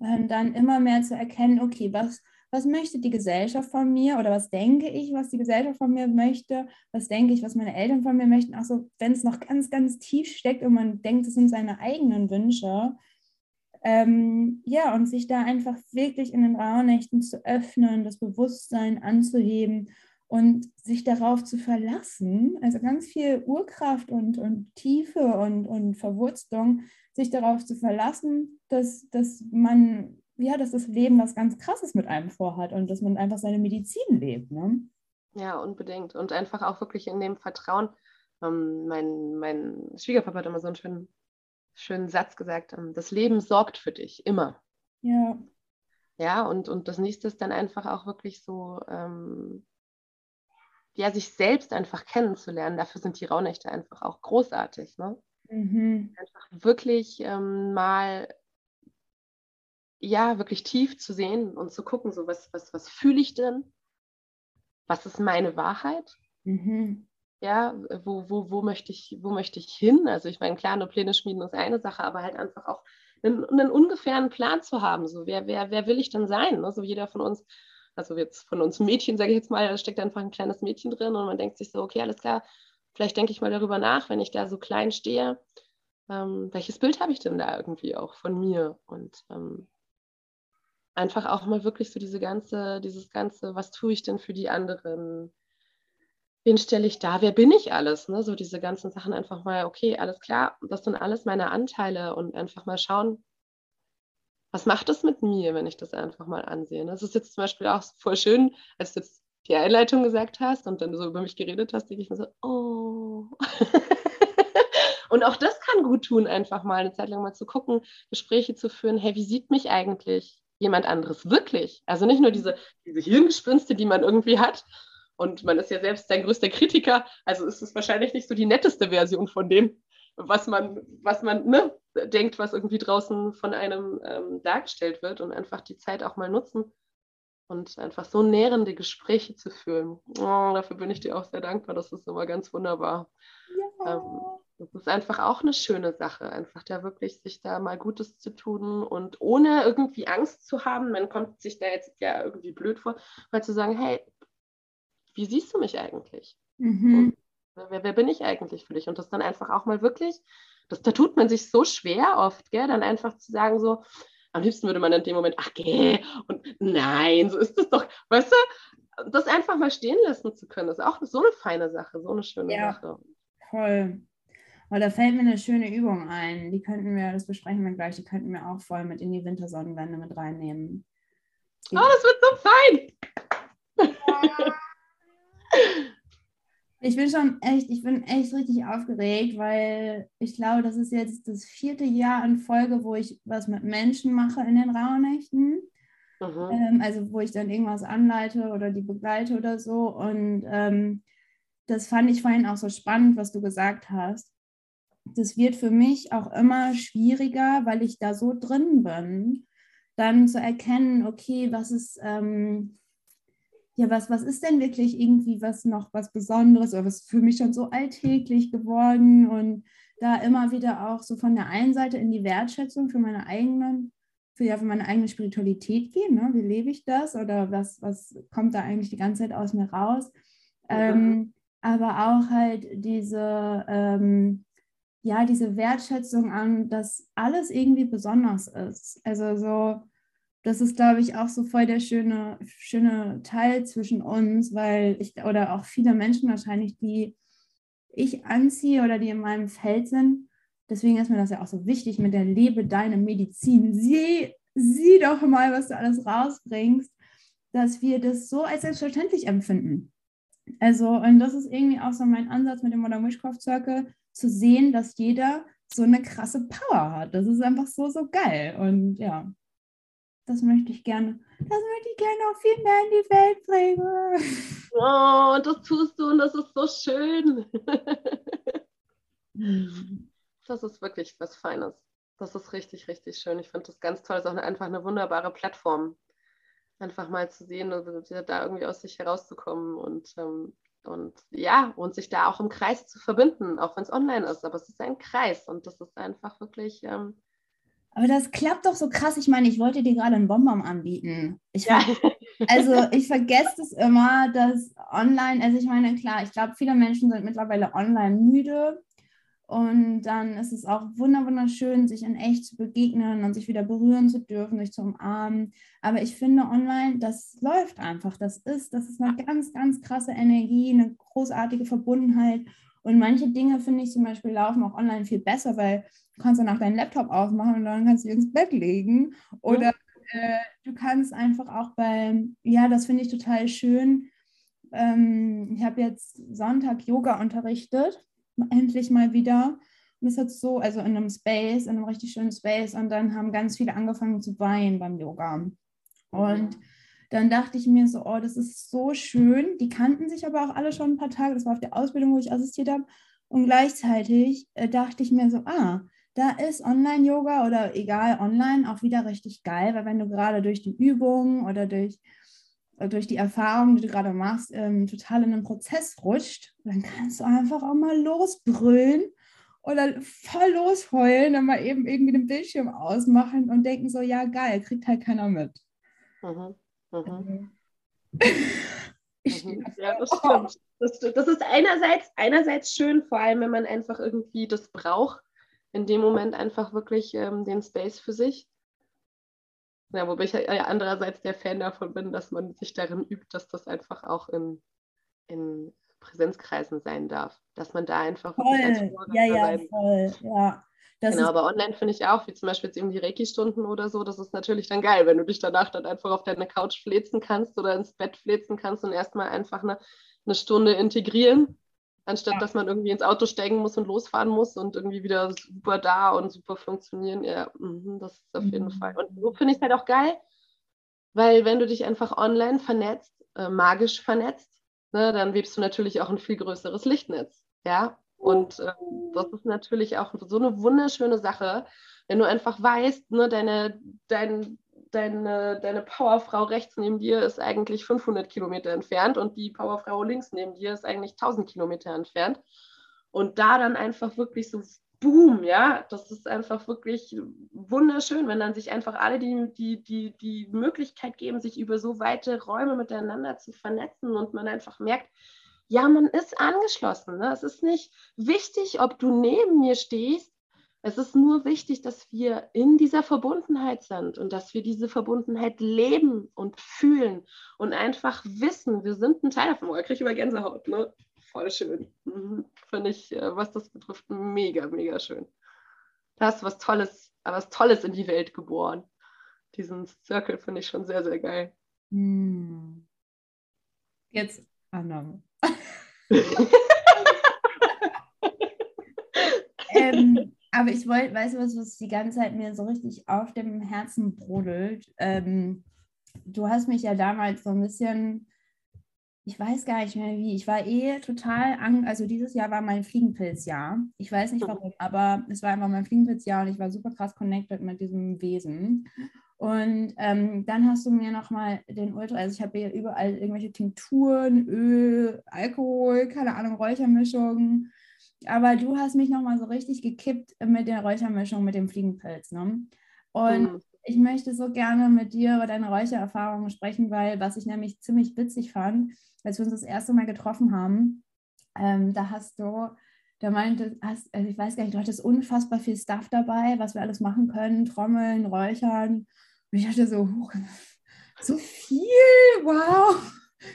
[SPEAKER 1] äh, dann immer mehr zu erkennen, okay, was, was möchte die Gesellschaft von mir oder was denke ich, was die Gesellschaft von mir möchte, was denke ich, was meine Eltern von mir möchten. Also wenn es noch ganz, ganz tief steckt und man denkt, es sind seine eigenen Wünsche. Ähm, ja, und sich da einfach wirklich in den Rauhnächten zu öffnen, das Bewusstsein anzuheben und sich darauf zu verlassen, also ganz viel Urkraft und, und Tiefe und, und Verwurzlung, sich darauf zu verlassen, dass, dass man, ja, dass das Leben was ganz Krasses mit einem vorhat und dass man einfach seine Medizin lebt. Ne?
[SPEAKER 2] Ja, unbedingt. Und einfach auch wirklich in dem Vertrauen. Ähm, mein, mein Schwiegerpapa hat immer so einen schönen, schönen Satz gesagt, ähm, das Leben sorgt für dich, immer.
[SPEAKER 1] Ja.
[SPEAKER 2] Ja, und, und das nächste ist dann einfach auch wirklich so, ähm, ja, sich selbst einfach kennenzulernen. Dafür sind die Rauhnächte einfach auch großartig. Ne? Mhm. Einfach wirklich ähm, mal ja, wirklich tief zu sehen und zu gucken, so was, was, was fühle ich denn? Was ist meine Wahrheit? Mhm. Ja, wo, wo, wo, möchte ich, wo möchte ich hin? Also ich meine, klar, nur Pläne schmieden ist eine Sache, aber halt einfach auch einen, einen ungefähren Plan zu haben. So, wer, wer, wer will ich denn sein? Ne? So jeder von uns, also jetzt von uns Mädchen, sage ich jetzt mal, da steckt einfach ein kleines Mädchen drin und man denkt sich so, okay, alles klar, vielleicht denke ich mal darüber nach, wenn ich da so klein stehe, ähm, welches Bild habe ich denn da irgendwie auch von mir? Und ähm, einfach auch mal wirklich so diese ganze, dieses ganze, was tue ich denn für die anderen? Wen stelle ich da? Wer bin ich alles? Ne? So diese ganzen Sachen einfach mal, okay, alles klar, das sind alles meine Anteile und einfach mal schauen, was macht das mit mir, wenn ich das einfach mal ansehe? Das ist jetzt zum Beispiel auch voll schön, als du jetzt die Einleitung gesagt hast und dann so über mich geredet hast, denke ich mir so, oh. <laughs> und auch das kann gut tun, einfach mal eine Zeit lang mal zu gucken, Gespräche zu führen, hey, wie sieht mich eigentlich jemand anderes wirklich? Also nicht nur diese, diese Hirngespinste, die man irgendwie hat. Und man ist ja selbst sein größter Kritiker, also ist es wahrscheinlich nicht so die netteste Version von dem, was man, was man ne, denkt, was irgendwie draußen von einem ähm, dargestellt wird und einfach die Zeit auch mal nutzen, und einfach so nährende Gespräche zu führen. Oh, dafür bin ich dir auch sehr dankbar. Das ist immer ganz wunderbar. Ja. Ähm, das ist einfach auch eine schöne Sache, einfach da wirklich sich da mal Gutes zu tun und ohne irgendwie Angst zu haben, man kommt sich da jetzt ja irgendwie blöd vor, mal zu sagen, hey, wie siehst du mich eigentlich? Mhm. Wer, wer, bin ich eigentlich für dich? Und das dann einfach auch mal wirklich, das, da tut man sich so schwer oft, gell? dann einfach zu sagen so, am liebsten würde man in dem Moment, ach geh, und nein, so ist das doch, weißt du, das einfach mal stehen lassen zu können, ist auch so eine feine Sache, so eine schöne ja, Sache.
[SPEAKER 1] Toll. Aber da fällt mir eine schöne Übung ein. Die könnten wir, das besprechen wir gleich, die könnten wir auch voll mit in die Wintersonnenwende mit reinnehmen.
[SPEAKER 2] Oh, das wird so fein!
[SPEAKER 1] Ich bin schon echt, ich bin echt richtig aufgeregt, weil ich glaube, das ist jetzt das vierte Jahr in Folge, wo ich was mit Menschen mache in den Rauhnächten. Ähm, also wo ich dann irgendwas anleite oder die begleite oder so. Und ähm, das fand ich vorhin auch so spannend, was du gesagt hast. Das wird für mich auch immer schwieriger, weil ich da so drin bin, dann zu erkennen, okay, was ist, ähm, ja, was, was ist denn wirklich irgendwie was noch was Besonderes oder was für mich schon so alltäglich geworden und da immer wieder auch so von der einen Seite in die Wertschätzung für meine eigenen, für, ja, für meine eigene Spiritualität gehen. Ne? Wie lebe ich das oder was, was kommt da eigentlich die ganze Zeit aus mir raus? Mhm. Ähm, aber auch halt diese, ähm, ja, diese Wertschätzung an, dass alles irgendwie besonders ist. Also so, das ist, glaube ich, auch so voll der schöne, schöne Teil zwischen uns, weil ich, oder auch viele Menschen wahrscheinlich, die ich anziehe oder die in meinem Feld sind. Deswegen ist mir das ja auch so wichtig mit der Lebe deine Medizin. Sieh, sieh doch mal, was du alles rausbringst, dass wir das so als selbstverständlich empfinden. Also, und das ist irgendwie auch so mein Ansatz mit dem Modern Wishcraft Circle, zu sehen, dass jeder so eine krasse Power hat. Das ist einfach so, so geil. Und ja, das möchte ich gerne, das möchte ich gerne auch viel mehr in die Welt bringen. <laughs>
[SPEAKER 2] Oh, und das tust du und das ist so schön. <laughs> Das ist wirklich was Feines. Das ist richtig, richtig schön. Ich finde das ganz toll. Es ist auch einfach eine wunderbare Plattform. Einfach mal zu sehen, da irgendwie aus sich herauszukommen und, ähm, und ja, und sich da auch im Kreis zu verbinden, auch wenn es online ist. Aber es ist ein Kreis und das ist einfach wirklich. Ähm,
[SPEAKER 1] aber das klappt doch so krass. Ich meine, ich wollte dir gerade einen Bonbon anbieten. Ich ja. Also ich vergesse es immer, dass online, also ich meine, klar, ich glaube, viele Menschen sind mittlerweile online müde. Und dann ist es auch wunderschön, sich in echt zu begegnen und sich wieder berühren zu dürfen, sich zu umarmen. Aber ich finde online, das läuft einfach. Das ist, das ist eine ganz, ganz krasse Energie, eine großartige Verbundenheit. Und manche Dinge, finde ich zum Beispiel, laufen auch online viel besser, weil du kannst danach deinen Laptop aufmachen und dann kannst du ins Bett legen. Oder äh, du kannst einfach auch beim, ja, das finde ich total schön. Ähm, ich habe jetzt Sonntag Yoga unterrichtet, endlich mal wieder. Und es hat so, also in einem Space, in einem richtig schönen Space. Und dann haben ganz viele angefangen zu weinen beim Yoga. Und dann dachte ich mir so, oh, das ist so schön. Die kannten sich aber auch alle schon ein paar Tage. Das war auf der Ausbildung, wo ich assistiert habe. Und gleichzeitig äh, dachte ich mir so, ah, da ist Online-Yoga oder egal, online auch wieder richtig geil, weil wenn du gerade durch die Übung oder durch, durch die Erfahrung, die du gerade machst, ähm, total in einen Prozess rutscht, dann kannst du einfach auch mal losbrüllen oder voll losheulen, dann mal eben irgendwie den Bildschirm ausmachen und denken so, ja geil, kriegt halt keiner mit. Mhm. Mhm. <laughs>
[SPEAKER 2] mhm. <laughs> Ja, das stimmt. Das, das, ist einerseits, einerseits schön, vor allem wenn man einfach irgendwie das braucht, in dem Moment einfach wirklich ähm, den Space für sich. Ja, wobei ich ja andererseits der Fan davon bin, dass man sich darin übt, dass das einfach auch in, in Präsenzkreisen sein darf. Dass man da einfach
[SPEAKER 1] voll. ja, ja, voll. Ja.
[SPEAKER 2] Das genau, aber online finde ich auch, wie zum Beispiel jetzt eben die Reiki-Stunden oder so, das ist natürlich dann geil, wenn du dich danach dann einfach auf deine Couch flezen kannst oder ins Bett flezen kannst und erstmal einfach eine, eine Stunde integrieren anstatt ja. dass man irgendwie ins Auto steigen muss und losfahren muss und irgendwie wieder super da und super funktionieren. Ja, mh, das ist auf jeden mhm. Fall. Und so finde ich es halt auch geil, weil wenn du dich einfach online vernetzt, äh, magisch vernetzt, ne, dann webst du natürlich auch ein viel größeres Lichtnetz. Ja, und äh, das ist natürlich auch so eine wunderschöne Sache, wenn du einfach weißt, ne, deine, dein, deine, deine Powerfrau rechts neben dir ist eigentlich 500 Kilometer entfernt und die Powerfrau links neben dir ist eigentlich 1000 Kilometer entfernt. Und da dann einfach wirklich so boom, ja, das ist einfach wirklich wunderschön, wenn dann sich einfach alle die, die, die, die Möglichkeit geben, sich über so weite Räume miteinander zu vernetzen und man einfach merkt, ja, man ist angeschlossen. Ne? Es ist nicht wichtig, ob du neben mir stehst es ist nur wichtig, dass wir in dieser Verbundenheit sind und dass wir diese Verbundenheit leben und fühlen und einfach wissen, wir sind ein Teil davon. Oh, ich kriege über Gänsehaut, ne? Voll schön. Mhm. Finde ich, äh, was das betrifft, mega, mega schön. Da hast du was Tolles, was Tolles in die Welt geboren. Diesen Circle finde ich schon sehr, sehr geil. Hm.
[SPEAKER 1] Jetzt Annahme. <laughs> <laughs> ähm, aber ich wollte, weißt du was, was die ganze Zeit mir so richtig auf dem Herzen brodelt? Ähm, du hast mich ja damals so ein bisschen, ich weiß gar nicht mehr wie, ich war eh total, an, also dieses Jahr war mein Fliegenpilzjahr. Ich weiß nicht warum, aber es war einfach mein Fliegenpilzjahr und ich war super krass connected mit diesem Wesen. Und ähm, dann hast du mir nochmal den Ultra, also ich habe hier überall irgendwelche Tinkturen, Öl, Alkohol, keine Ahnung, Räuchermischungen. Aber du hast mich nochmal so richtig gekippt mit der Räuchermischung mit dem Fliegenpilz. Ne? Und mhm. ich möchte so gerne mit dir über deine Räuchererfahrungen sprechen, weil was ich nämlich ziemlich witzig fand, als wir uns das erste Mal getroffen haben, ähm, da hast du da meinte, hast, also ich weiß gar nicht, du hattest unfassbar viel Stuff dabei, was wir alles machen können, Trommeln, Räuchern. Und ich dachte so, <laughs> so viel, wow.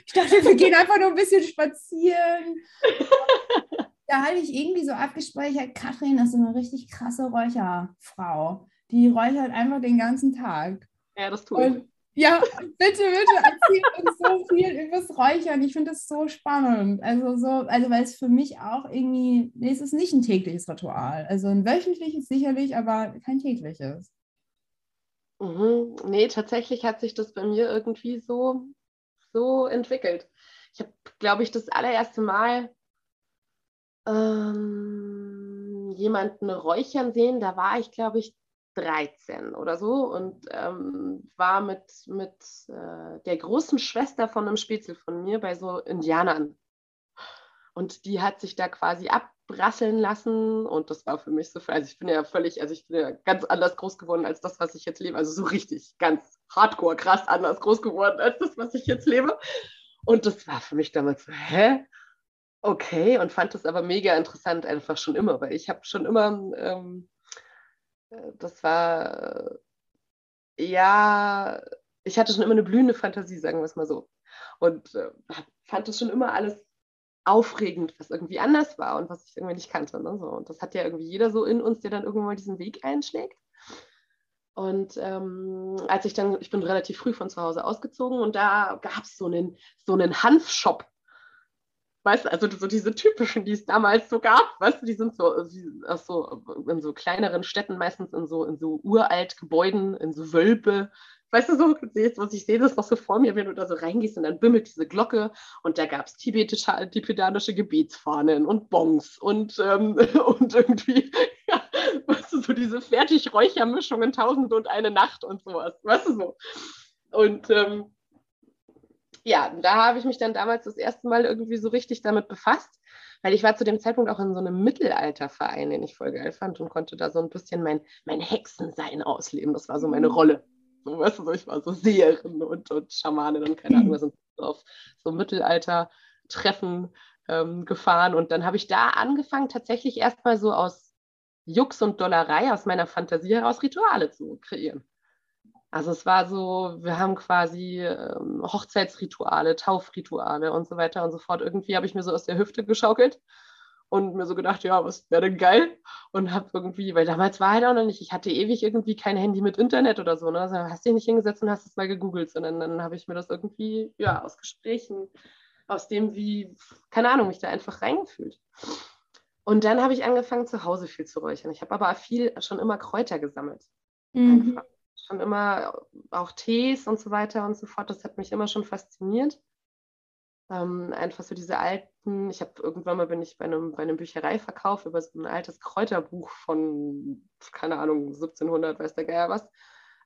[SPEAKER 1] Ich dachte, wir gehen einfach nur ein bisschen spazieren. <laughs> da hatte ich irgendwie so abgespeichert, Katrin ist so eine richtig krasse Räucherfrau. Die räuchert einfach den ganzen Tag.
[SPEAKER 2] Ja, das tue ich.
[SPEAKER 1] Ja, bitte, bitte, erzähl uns so viel über das Räuchern. Ich finde das so spannend. Also, so, also weil es für mich auch irgendwie, nee, es ist nicht ein tägliches Ritual. Also ein wöchentliches sicherlich, aber kein tägliches.
[SPEAKER 2] Mhm. Nee, tatsächlich hat sich das bei mir irgendwie so, so entwickelt. Ich habe, glaube ich, das allererste Mal ähm, jemanden räuchern sehen. Da war ich, glaube ich, 13 oder so und ähm, war mit, mit äh, der großen Schwester von einem Spätzle von mir bei so Indianern. Und die hat sich da quasi abbrasseln lassen und das war für mich so, also ich bin ja völlig, also ich bin ja ganz anders groß geworden als das, was ich jetzt lebe. Also so richtig, ganz hardcore, krass anders groß geworden als das, was ich jetzt lebe. Und das war für mich damals so, hä? Okay, und fand das aber mega interessant einfach schon immer, weil ich habe schon immer ähm, das war, ja, ich hatte schon immer eine blühende Fantasie, sagen wir es mal so. Und äh, fand das schon immer alles aufregend, was irgendwie anders war und was ich irgendwie nicht kannte. Ne? So. Und das hat ja irgendwie jeder so in uns, der dann irgendwann mal diesen Weg einschlägt. Und ähm, als ich dann, ich bin relativ früh von zu Hause ausgezogen und da gab es so einen, so einen Hanfshop Weißt du, also so diese typischen, die es damals so gab, weißt du, die sind so, so in so kleineren Städten, meistens in so, in so uralt Gebäuden, in so Wölbe. Weißt du, so, was ich sehe, das noch so vor mir, wenn du da so reingehst und dann bimmelt diese Glocke und da gab es tibetische, Gebetsfahnen und Bongs und, ähm, <laughs> und irgendwie, ja, weißt du, so diese Fertigräuchermischungen, Tausend und eine Nacht und sowas, weißt du so. Und ähm, ja, da habe ich mich dann damals das erste Mal irgendwie so richtig damit befasst, weil ich war zu dem Zeitpunkt auch in so einem Mittelalterverein, den ich voll geil fand und konnte da so ein bisschen mein, mein Hexensein ausleben. Das war so meine mhm. Rolle. So, weißt du, ich war so Seherin und, und Schamanin und keine Ahnung, <clears throat> wir sind auf so Mittelalter-Treffen ähm, gefahren und dann habe ich da angefangen, tatsächlich erstmal so aus Jux und Dollerei, aus meiner Fantasie heraus Rituale zu kreieren. Also es war so, wir haben quasi ähm, Hochzeitsrituale, Taufrituale und so weiter und so fort. Irgendwie habe ich mir so aus der Hüfte geschaukelt und mir so gedacht, ja, was wäre denn geil? Und habe irgendwie, weil damals war halt auch noch nicht, ich hatte ewig irgendwie kein Handy mit Internet oder so, ne? Also hast dich nicht hingesetzt und hast es mal gegoogelt, sondern dann habe ich mir das irgendwie, ja, aus Gesprächen, aus dem, wie, keine Ahnung, mich da einfach reingefühlt. Und dann habe ich angefangen, zu Hause viel zu räuchern. Ich habe aber viel schon immer Kräuter gesammelt. Mhm. Schon immer auch Tees und so weiter und so fort. Das hat mich immer schon fasziniert. Ähm, einfach so diese alten, ich habe irgendwann mal bin ich bei einem, bei einem Büchereiverkauf über so ein altes Kräuterbuch von, keine Ahnung, 1700, weiß der Geier was,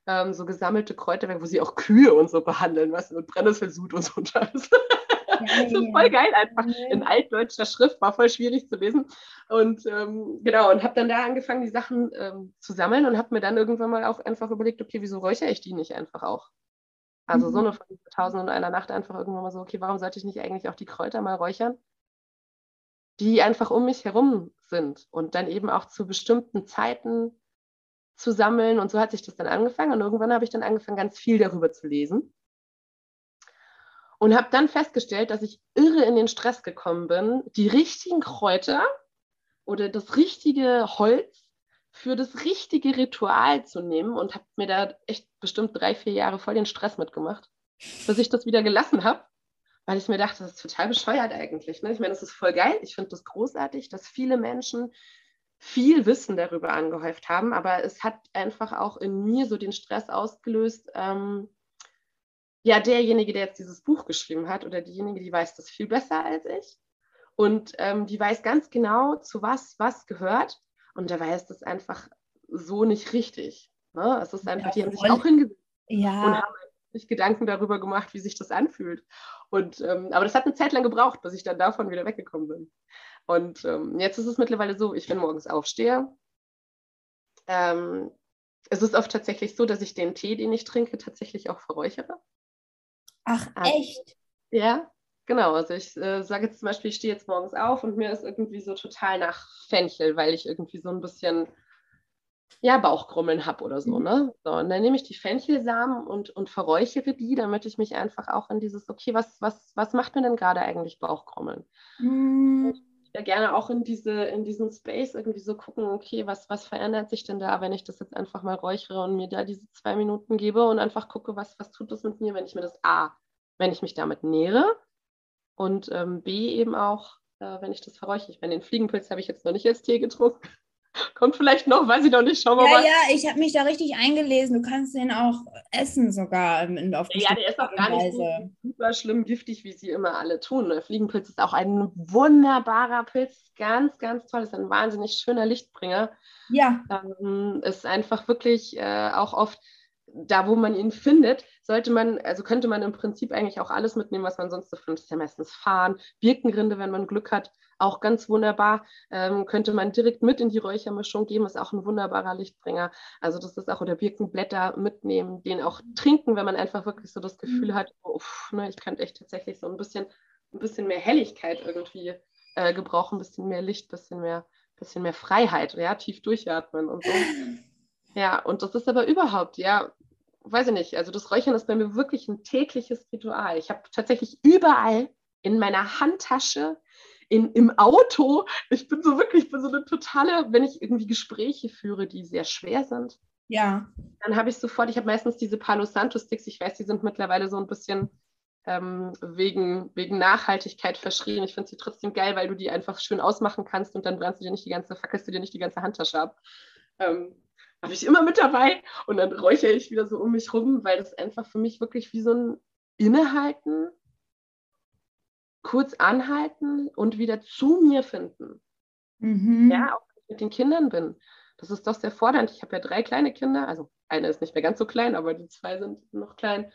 [SPEAKER 2] ähm, so gesammelte Kräuterwerke, wo sie auch Kühe und so behandeln, was mit Brennnesselsud und so Scheiß. <laughs> das ist voll geil einfach. In altdeutscher Schrift war voll schwierig zu lesen. Und ähm, genau, und habe dann da angefangen, die Sachen ähm, zu sammeln und habe mir dann irgendwann mal auch einfach überlegt, okay, wieso räuchere ich die nicht einfach auch? Also mhm. so eine von Tausend und einer Nacht einfach irgendwann mal so, okay, warum sollte ich nicht eigentlich auch die Kräuter mal räuchern? Die einfach um mich herum sind und dann eben auch zu bestimmten Zeiten zu sammeln. Und so hat sich das dann angefangen. Und irgendwann habe ich dann angefangen, ganz viel darüber zu lesen. Und habe dann festgestellt, dass ich irre in den Stress gekommen bin, die richtigen Kräuter oder das richtige Holz für das richtige Ritual zu nehmen und habe mir da echt bestimmt drei, vier Jahre voll den Stress mitgemacht, bis ich das wieder gelassen habe, weil ich mir dachte, das ist total bescheuert eigentlich. Ne? Ich meine, das ist voll geil. Ich finde das großartig, dass viele Menschen viel Wissen darüber angehäuft haben, aber es hat einfach auch in mir so den Stress ausgelöst, ähm, ja, derjenige, der jetzt dieses Buch geschrieben hat oder diejenige, die weiß das viel besser als ich. Und ähm, die weiß ganz genau, zu was was gehört. Und dabei ist das einfach so nicht richtig. Ne? Es ist einfach, ja, die haben sich auch hingesetzt
[SPEAKER 1] ja.
[SPEAKER 2] und haben sich Gedanken darüber gemacht, wie sich das anfühlt. Und, ähm, aber das hat eine Zeit lang gebraucht, bis ich dann davon wieder weggekommen bin. Und ähm, jetzt ist es mittlerweile so, ich bin morgens aufstehe. Ähm, es ist oft tatsächlich so, dass ich den Tee, den ich trinke, tatsächlich auch verräuchere.
[SPEAKER 1] Ach, also, echt?
[SPEAKER 2] Ja, genau. Also ich äh, sage jetzt zum Beispiel, ich stehe jetzt morgens auf und mir ist irgendwie so total nach Fenchel, weil ich irgendwie so ein bisschen ja, Bauchkrummeln habe oder so, mhm. ne? So, und dann nehme ich die Fenchelsamen und, und verräuchere die, damit ich mich einfach auch in dieses, okay, was, was, was macht mir denn gerade eigentlich Bauchkrummeln? Mhm. Ja gerne auch in, diese, in diesen Space irgendwie so gucken, okay, was, was verändert sich denn da, wenn ich das jetzt einfach mal räuchere und mir da diese zwei Minuten gebe und einfach gucke, was, was tut das mit mir, wenn ich mir das A, wenn ich mich damit nähere und ähm, B eben auch, äh, wenn ich das verräuchere. Ich meine, den Fliegenpilz habe ich jetzt noch nicht als Tee getrunken. Kommt vielleicht noch, weiß ich noch nicht. Schauen wir
[SPEAKER 1] ja,
[SPEAKER 2] mal.
[SPEAKER 1] Ja, ich habe mich da richtig eingelesen. Du kannst den auch essen sogar.
[SPEAKER 2] Auf ja, der ist auch gar nicht so super schlimm giftig, wie sie immer alle tun. Der Fliegenpilz ist auch ein wunderbarer Pilz. Ganz, ganz toll. Ist ein wahnsinnig schöner Lichtbringer.
[SPEAKER 1] Ja.
[SPEAKER 2] Ähm, ist einfach wirklich äh, auch oft da, wo man ihn findet, sollte man, also könnte man im Prinzip eigentlich auch alles mitnehmen, was man sonst so findet. Das ist ja meistens Fahren, Birkenrinde, wenn man Glück hat, auch ganz wunderbar. Ähm, könnte man direkt mit in die Räuchermischung geben, ist auch ein wunderbarer Lichtbringer. Also das ist auch, oder Birkenblätter mitnehmen, den auch trinken, wenn man einfach wirklich so das Gefühl mhm. hat, oh, ne, ich könnte echt tatsächlich so ein bisschen, ein bisschen mehr Helligkeit irgendwie äh, gebrauchen, ein bisschen mehr Licht, ein bisschen mehr, bisschen mehr Freiheit, ja, tief durchatmen und so. <laughs> Ja, und das ist aber überhaupt, ja, weiß ich nicht, also das Räuchern ist bei mir wirklich ein tägliches Ritual. Ich habe tatsächlich überall in meiner Handtasche, in, im Auto. Ich bin so wirklich, ich bin so eine totale, wenn ich irgendwie Gespräche führe, die sehr schwer sind.
[SPEAKER 1] Ja.
[SPEAKER 2] Dann habe ich sofort, ich habe meistens diese Palo Santo Sticks, ich weiß, die sind mittlerweile so ein bisschen ähm, wegen, wegen Nachhaltigkeit verschrien. Ich finde sie trotzdem geil, weil du die einfach schön ausmachen kannst und dann brennst du dir nicht die ganze, fackelst du dir nicht die ganze Handtasche ab. Ähm, habe ich immer mit dabei und dann räuchere ich wieder so um mich rum, weil das einfach für mich wirklich wie so ein Innehalten kurz anhalten und wieder zu mir finden. Mhm. Ja, auch wenn ich mit den Kindern bin. Das ist doch sehr fordernd. Ich habe ja drei kleine Kinder, also eine ist nicht mehr ganz so klein, aber die zwei sind noch klein.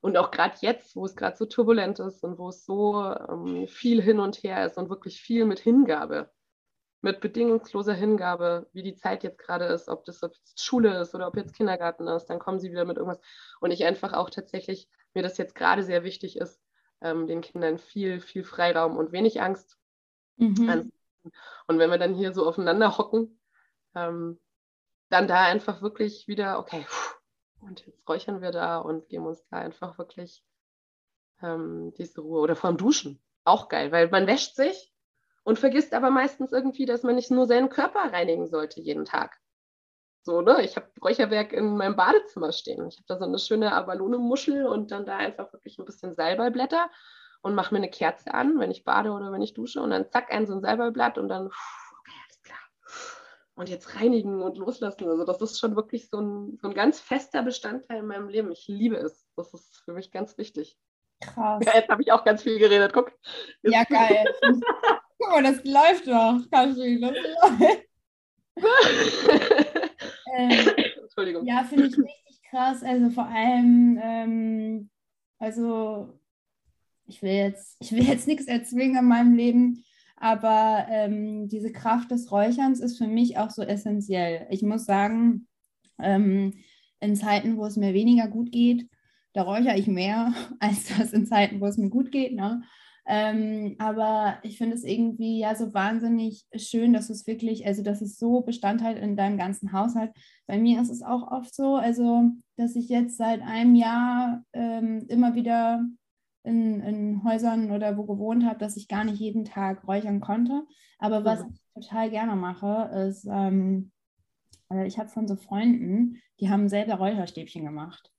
[SPEAKER 2] Und auch gerade jetzt, wo es gerade so turbulent ist und wo es so ähm, viel hin und her ist und wirklich viel mit Hingabe, mit bedingungsloser Hingabe, wie die Zeit jetzt gerade ist, ob das ob jetzt Schule ist oder ob jetzt Kindergarten ist, dann kommen sie wieder mit irgendwas. Und ich einfach auch tatsächlich, mir das jetzt gerade sehr wichtig ist, ähm, den Kindern viel, viel Freiraum und wenig Angst. Mhm. Und wenn wir dann hier so aufeinander hocken, ähm, dann da einfach wirklich wieder, okay, und jetzt räuchern wir da und geben uns da einfach wirklich ähm, diese Ruhe. Oder vorm Duschen, auch geil, weil man wäscht sich und vergisst aber meistens irgendwie, dass man nicht nur seinen Körper reinigen sollte jeden Tag. So, ne? Ich habe Räucherwerk in meinem Badezimmer stehen. Ich habe da so eine schöne Abalone-Muschel und dann da einfach wirklich ein bisschen Salbeiblätter und mache mir eine Kerze an, wenn ich bade oder wenn ich dusche und dann zack, ein so ein Salbeiblatt und dann, okay, alles klar. Und jetzt reinigen und loslassen. Also das ist schon wirklich so ein, so ein ganz fester Bestandteil in meinem Leben. Ich liebe es. Das ist für mich ganz wichtig.
[SPEAKER 1] Krass.
[SPEAKER 2] Ja, jetzt habe ich auch ganz viel geredet. Guck.
[SPEAKER 1] Jetzt. Ja, geil. <laughs> Guck mal, das läuft doch. Kaffee, das läuft. ähm, Entschuldigung. Ja, finde ich richtig krass. Also vor allem, ähm, also ich will jetzt, ich will jetzt nichts erzwingen in meinem Leben, aber ähm, diese Kraft des Räucherns ist für mich auch so essentiell. Ich muss sagen, ähm, in Zeiten, wo es mir weniger gut geht, da räuchere ich mehr, <laughs> als das in Zeiten, wo es mir gut geht. Ne? Ähm, aber ich finde es irgendwie ja so wahnsinnig schön, dass es wirklich, also dass es so Bestandteil in deinem ganzen Haushalt. Bei mir ist es auch oft so, also dass ich jetzt seit einem Jahr ähm, immer wieder in, in, Häusern oder wo gewohnt habe, dass ich gar nicht jeden Tag räuchern konnte. Aber was mhm. ich total gerne mache, ist, ähm, äh, ich habe von so Freunden, die haben selber Räucherstäbchen gemacht.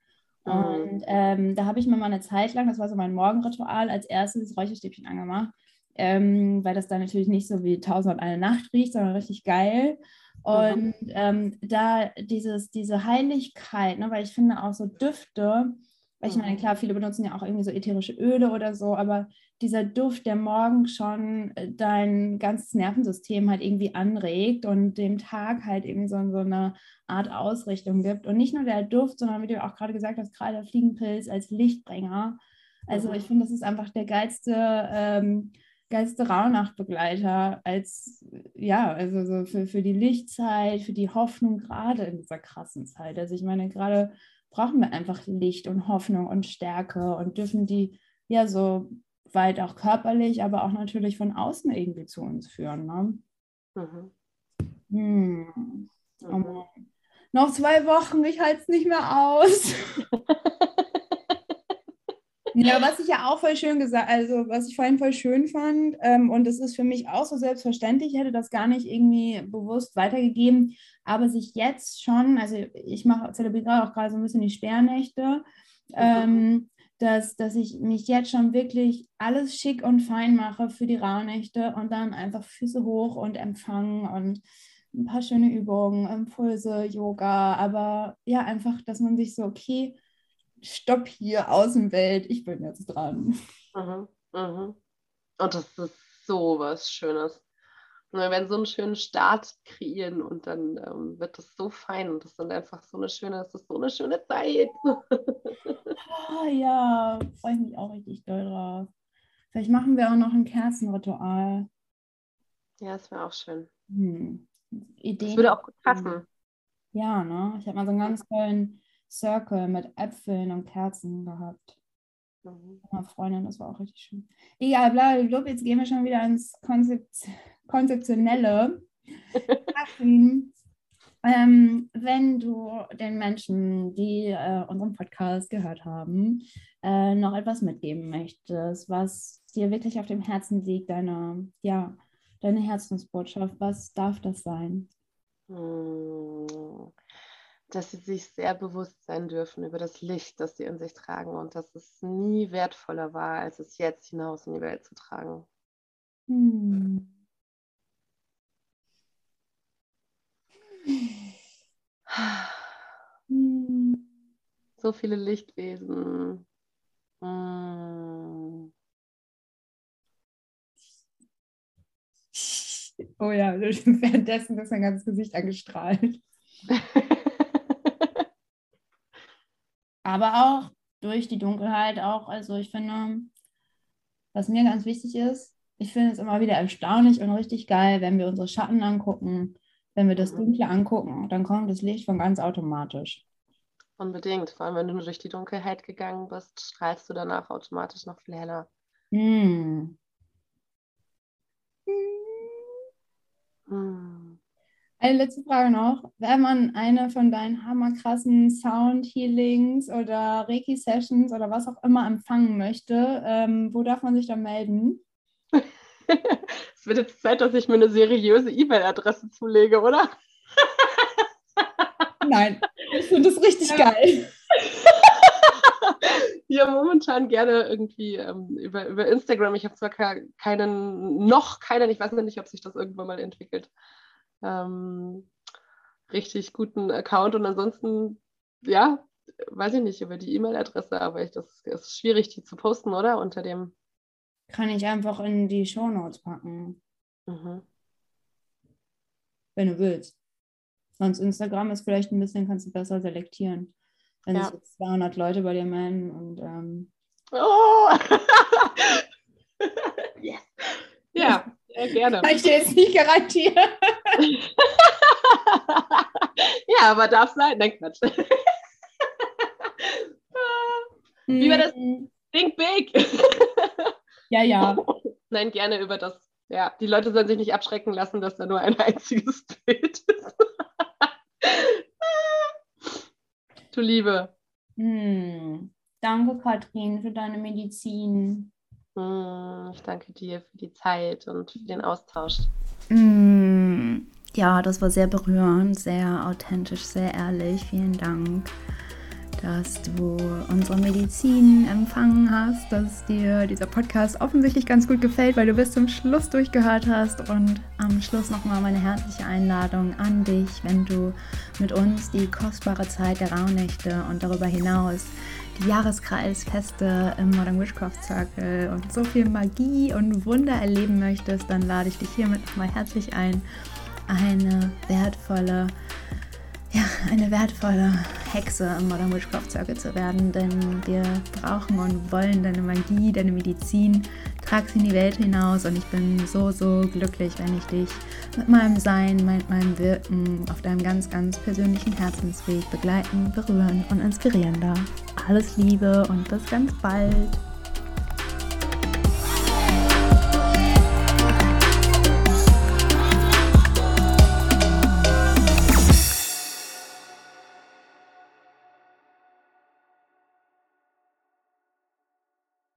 [SPEAKER 1] Und mhm. ähm, da habe ich mir mal eine Zeit lang, das war so mein Morgenritual, als erstes Räucherstäbchen angemacht, ähm, weil das dann natürlich nicht so wie Tausend und eine Nacht riecht, sondern richtig geil. Und ähm, da dieses, diese Heiligkeit, ne, weil ich finde auch so Düfte, Weil ich meine, klar, viele benutzen ja auch irgendwie so ätherische Öle oder so, aber dieser Duft, der morgen schon äh, dein ganzes Nervensystem halt irgendwie anregt und dem Tag halt irgendwie so, so eine Art Ausrichtung gibt. Und nicht nur der Duft, sondern wie du auch gerade gesagt hast, gerade der Fliegenpilz als Lichtbringer. Also ich finde, das ist einfach der geilste ähm, geilste Rauhnachtbegleiter als, ja, also so für, für die Lichtzeit, für die Hoffnung, gerade in dieser krassen Zeit. Also ich meine, gerade brauchen wir einfach Licht und Hoffnung und Stärke und dürfen die ja so weit auch körperlich, aber auch natürlich von außen irgendwie zu uns führen. Ne? Mhm. Hm. Oh mhm. Noch zwei Wochen, ich halte es nicht mehr aus. <laughs> Ja, was ich ja auch voll schön gesagt, also was ich vorhin voll schön fand, ähm, und das ist für mich auch so selbstverständlich, ich hätte das gar nicht irgendwie bewusst weitergegeben, aber sich jetzt schon, also ich mache, zelebriere auch gerade so ein bisschen die Sperrnächte, ähm, dass, dass ich mich jetzt schon wirklich alles schick und fein mache für die Rauhnächte und dann einfach Füße hoch und empfangen und ein paar schöne Übungen, Impulse, Yoga, aber ja, einfach, dass man sich so, okay, stopp hier, Außenwelt, ich bin jetzt dran.
[SPEAKER 2] Mhm, mhm. Und das ist so was Schönes. Wir werden so einen schönen Start kreieren und dann ähm, wird das so fein und das sind einfach so eine schöne, das ist so eine schöne Zeit.
[SPEAKER 1] oh, <laughs> ja, freue ich mich auch richtig doll drauf. Vielleicht machen wir auch noch ein Kerzenritual.
[SPEAKER 2] Ja, das wäre auch schön.
[SPEAKER 1] Hm.
[SPEAKER 2] Ideen. Das würde auch gut passen.
[SPEAKER 1] Ja, ne? Ich habe mal so einen ganz tollen Circle mit Äpfeln und Kerzen gehabt. Mhm. Meine Freundin, das war auch richtig schön. Egal, bla, bla, bla, jetzt gehen wir schon wieder ins Konzept Konzeptionelle. <laughs> ähm, wenn du den Menschen, die äh, unseren Podcast gehört haben, äh, noch etwas mitgeben möchtest, was dir wirklich auf dem Herzen liegt, deine, ja, deine Herzensbotschaft, was darf das sein?
[SPEAKER 2] Hm dass sie sich sehr bewusst sein dürfen über das Licht, das sie in sich tragen und dass es nie wertvoller war, als es jetzt hinaus in die Welt zu tragen. Hm. So viele Lichtwesen. Hm.
[SPEAKER 1] Oh ja, <laughs> währenddessen ist mein ganzes Gesicht angestrahlt. <laughs> aber auch durch die Dunkelheit auch. Also ich finde, was mir ganz wichtig ist, ich finde es immer wieder erstaunlich und richtig geil, wenn wir unsere Schatten angucken, wenn wir das mhm. Dunkle angucken, dann kommt das Licht von ganz automatisch.
[SPEAKER 2] Unbedingt, vor allem wenn du nur durch die Dunkelheit gegangen bist, strahlst du danach automatisch noch viel heller. Hm.
[SPEAKER 1] Hm. Eine letzte Frage noch. Wenn man eine von deinen hammerkrassen Sound-Healings oder Reiki-Sessions oder was auch immer empfangen möchte, ähm, wo darf man sich da melden? <laughs>
[SPEAKER 2] es wird jetzt Zeit, dass ich mir eine seriöse E-Mail-Adresse zulege, oder? <laughs>
[SPEAKER 1] Nein, ich finde das richtig ja. geil. <laughs>
[SPEAKER 2] ja, momentan gerne irgendwie ähm, über, über Instagram. Ich habe zwar keinen, noch keinen, ich weiß nicht, ob sich das irgendwann mal entwickelt ähm, richtig guten Account und ansonsten, ja, weiß ich nicht über die E-Mail-Adresse, aber ich, das ist schwierig, die zu posten, oder? Unter dem.
[SPEAKER 1] Kann ich einfach in die Show Notes packen. Mhm. Wenn du willst. Sonst Instagram ist vielleicht ein bisschen, kannst du besser selektieren. Wenn ja. sich jetzt 200 Leute bei dir melden und. Ähm, oh! <laughs> <laughs>
[SPEAKER 2] yes. Ja, sehr gerne.
[SPEAKER 1] Kann ich dir jetzt nicht garantieren.
[SPEAKER 2] Ja, aber darf sein. Nein, Quatsch. <laughs> Wie war das? Hm. Think big. <laughs>
[SPEAKER 1] ja, ja.
[SPEAKER 2] Nein, gerne über das. Ja, die Leute sollen sich nicht abschrecken lassen, dass da nur ein einziges <laughs> Bild ist. du Liebe.
[SPEAKER 1] Hm. Danke, Katrin, für deine Medizin.
[SPEAKER 2] Hm, ich danke dir für die Zeit und für den Austausch.
[SPEAKER 3] Mm, ja, das war sehr berührend, sehr authentisch, sehr ehrlich. Vielen Dank.
[SPEAKER 1] dass du unsere Medizin empfangen hast, dass dir dieser Podcast offensichtlich ganz gut gefällt, weil du bis zum Schluss durchgehört hast. Und am Schluss nochmal meine herzliche Einladung an dich, wenn du mit uns die kostbare Zeit der Rauhnächte und darüber hinaus die Jahreskreisfeste im Modern Witchcraft Circle und so viel Magie und Wunder erleben möchtest, dann lade ich dich hiermit nochmal herzlich ein, eine wertvolle ja, eine wertvolle Hexe im Modern Witchcraft Circle zu werden, denn wir brauchen und wollen deine Magie, deine Medizin, trag sie in die Welt hinaus und ich bin so, so glücklich, wenn ich dich mit meinem Sein, mit meinem Wirken auf deinem ganz, ganz persönlichen Herzensweg begleiten, berühren und inspirieren darf. Alles Liebe und bis ganz bald.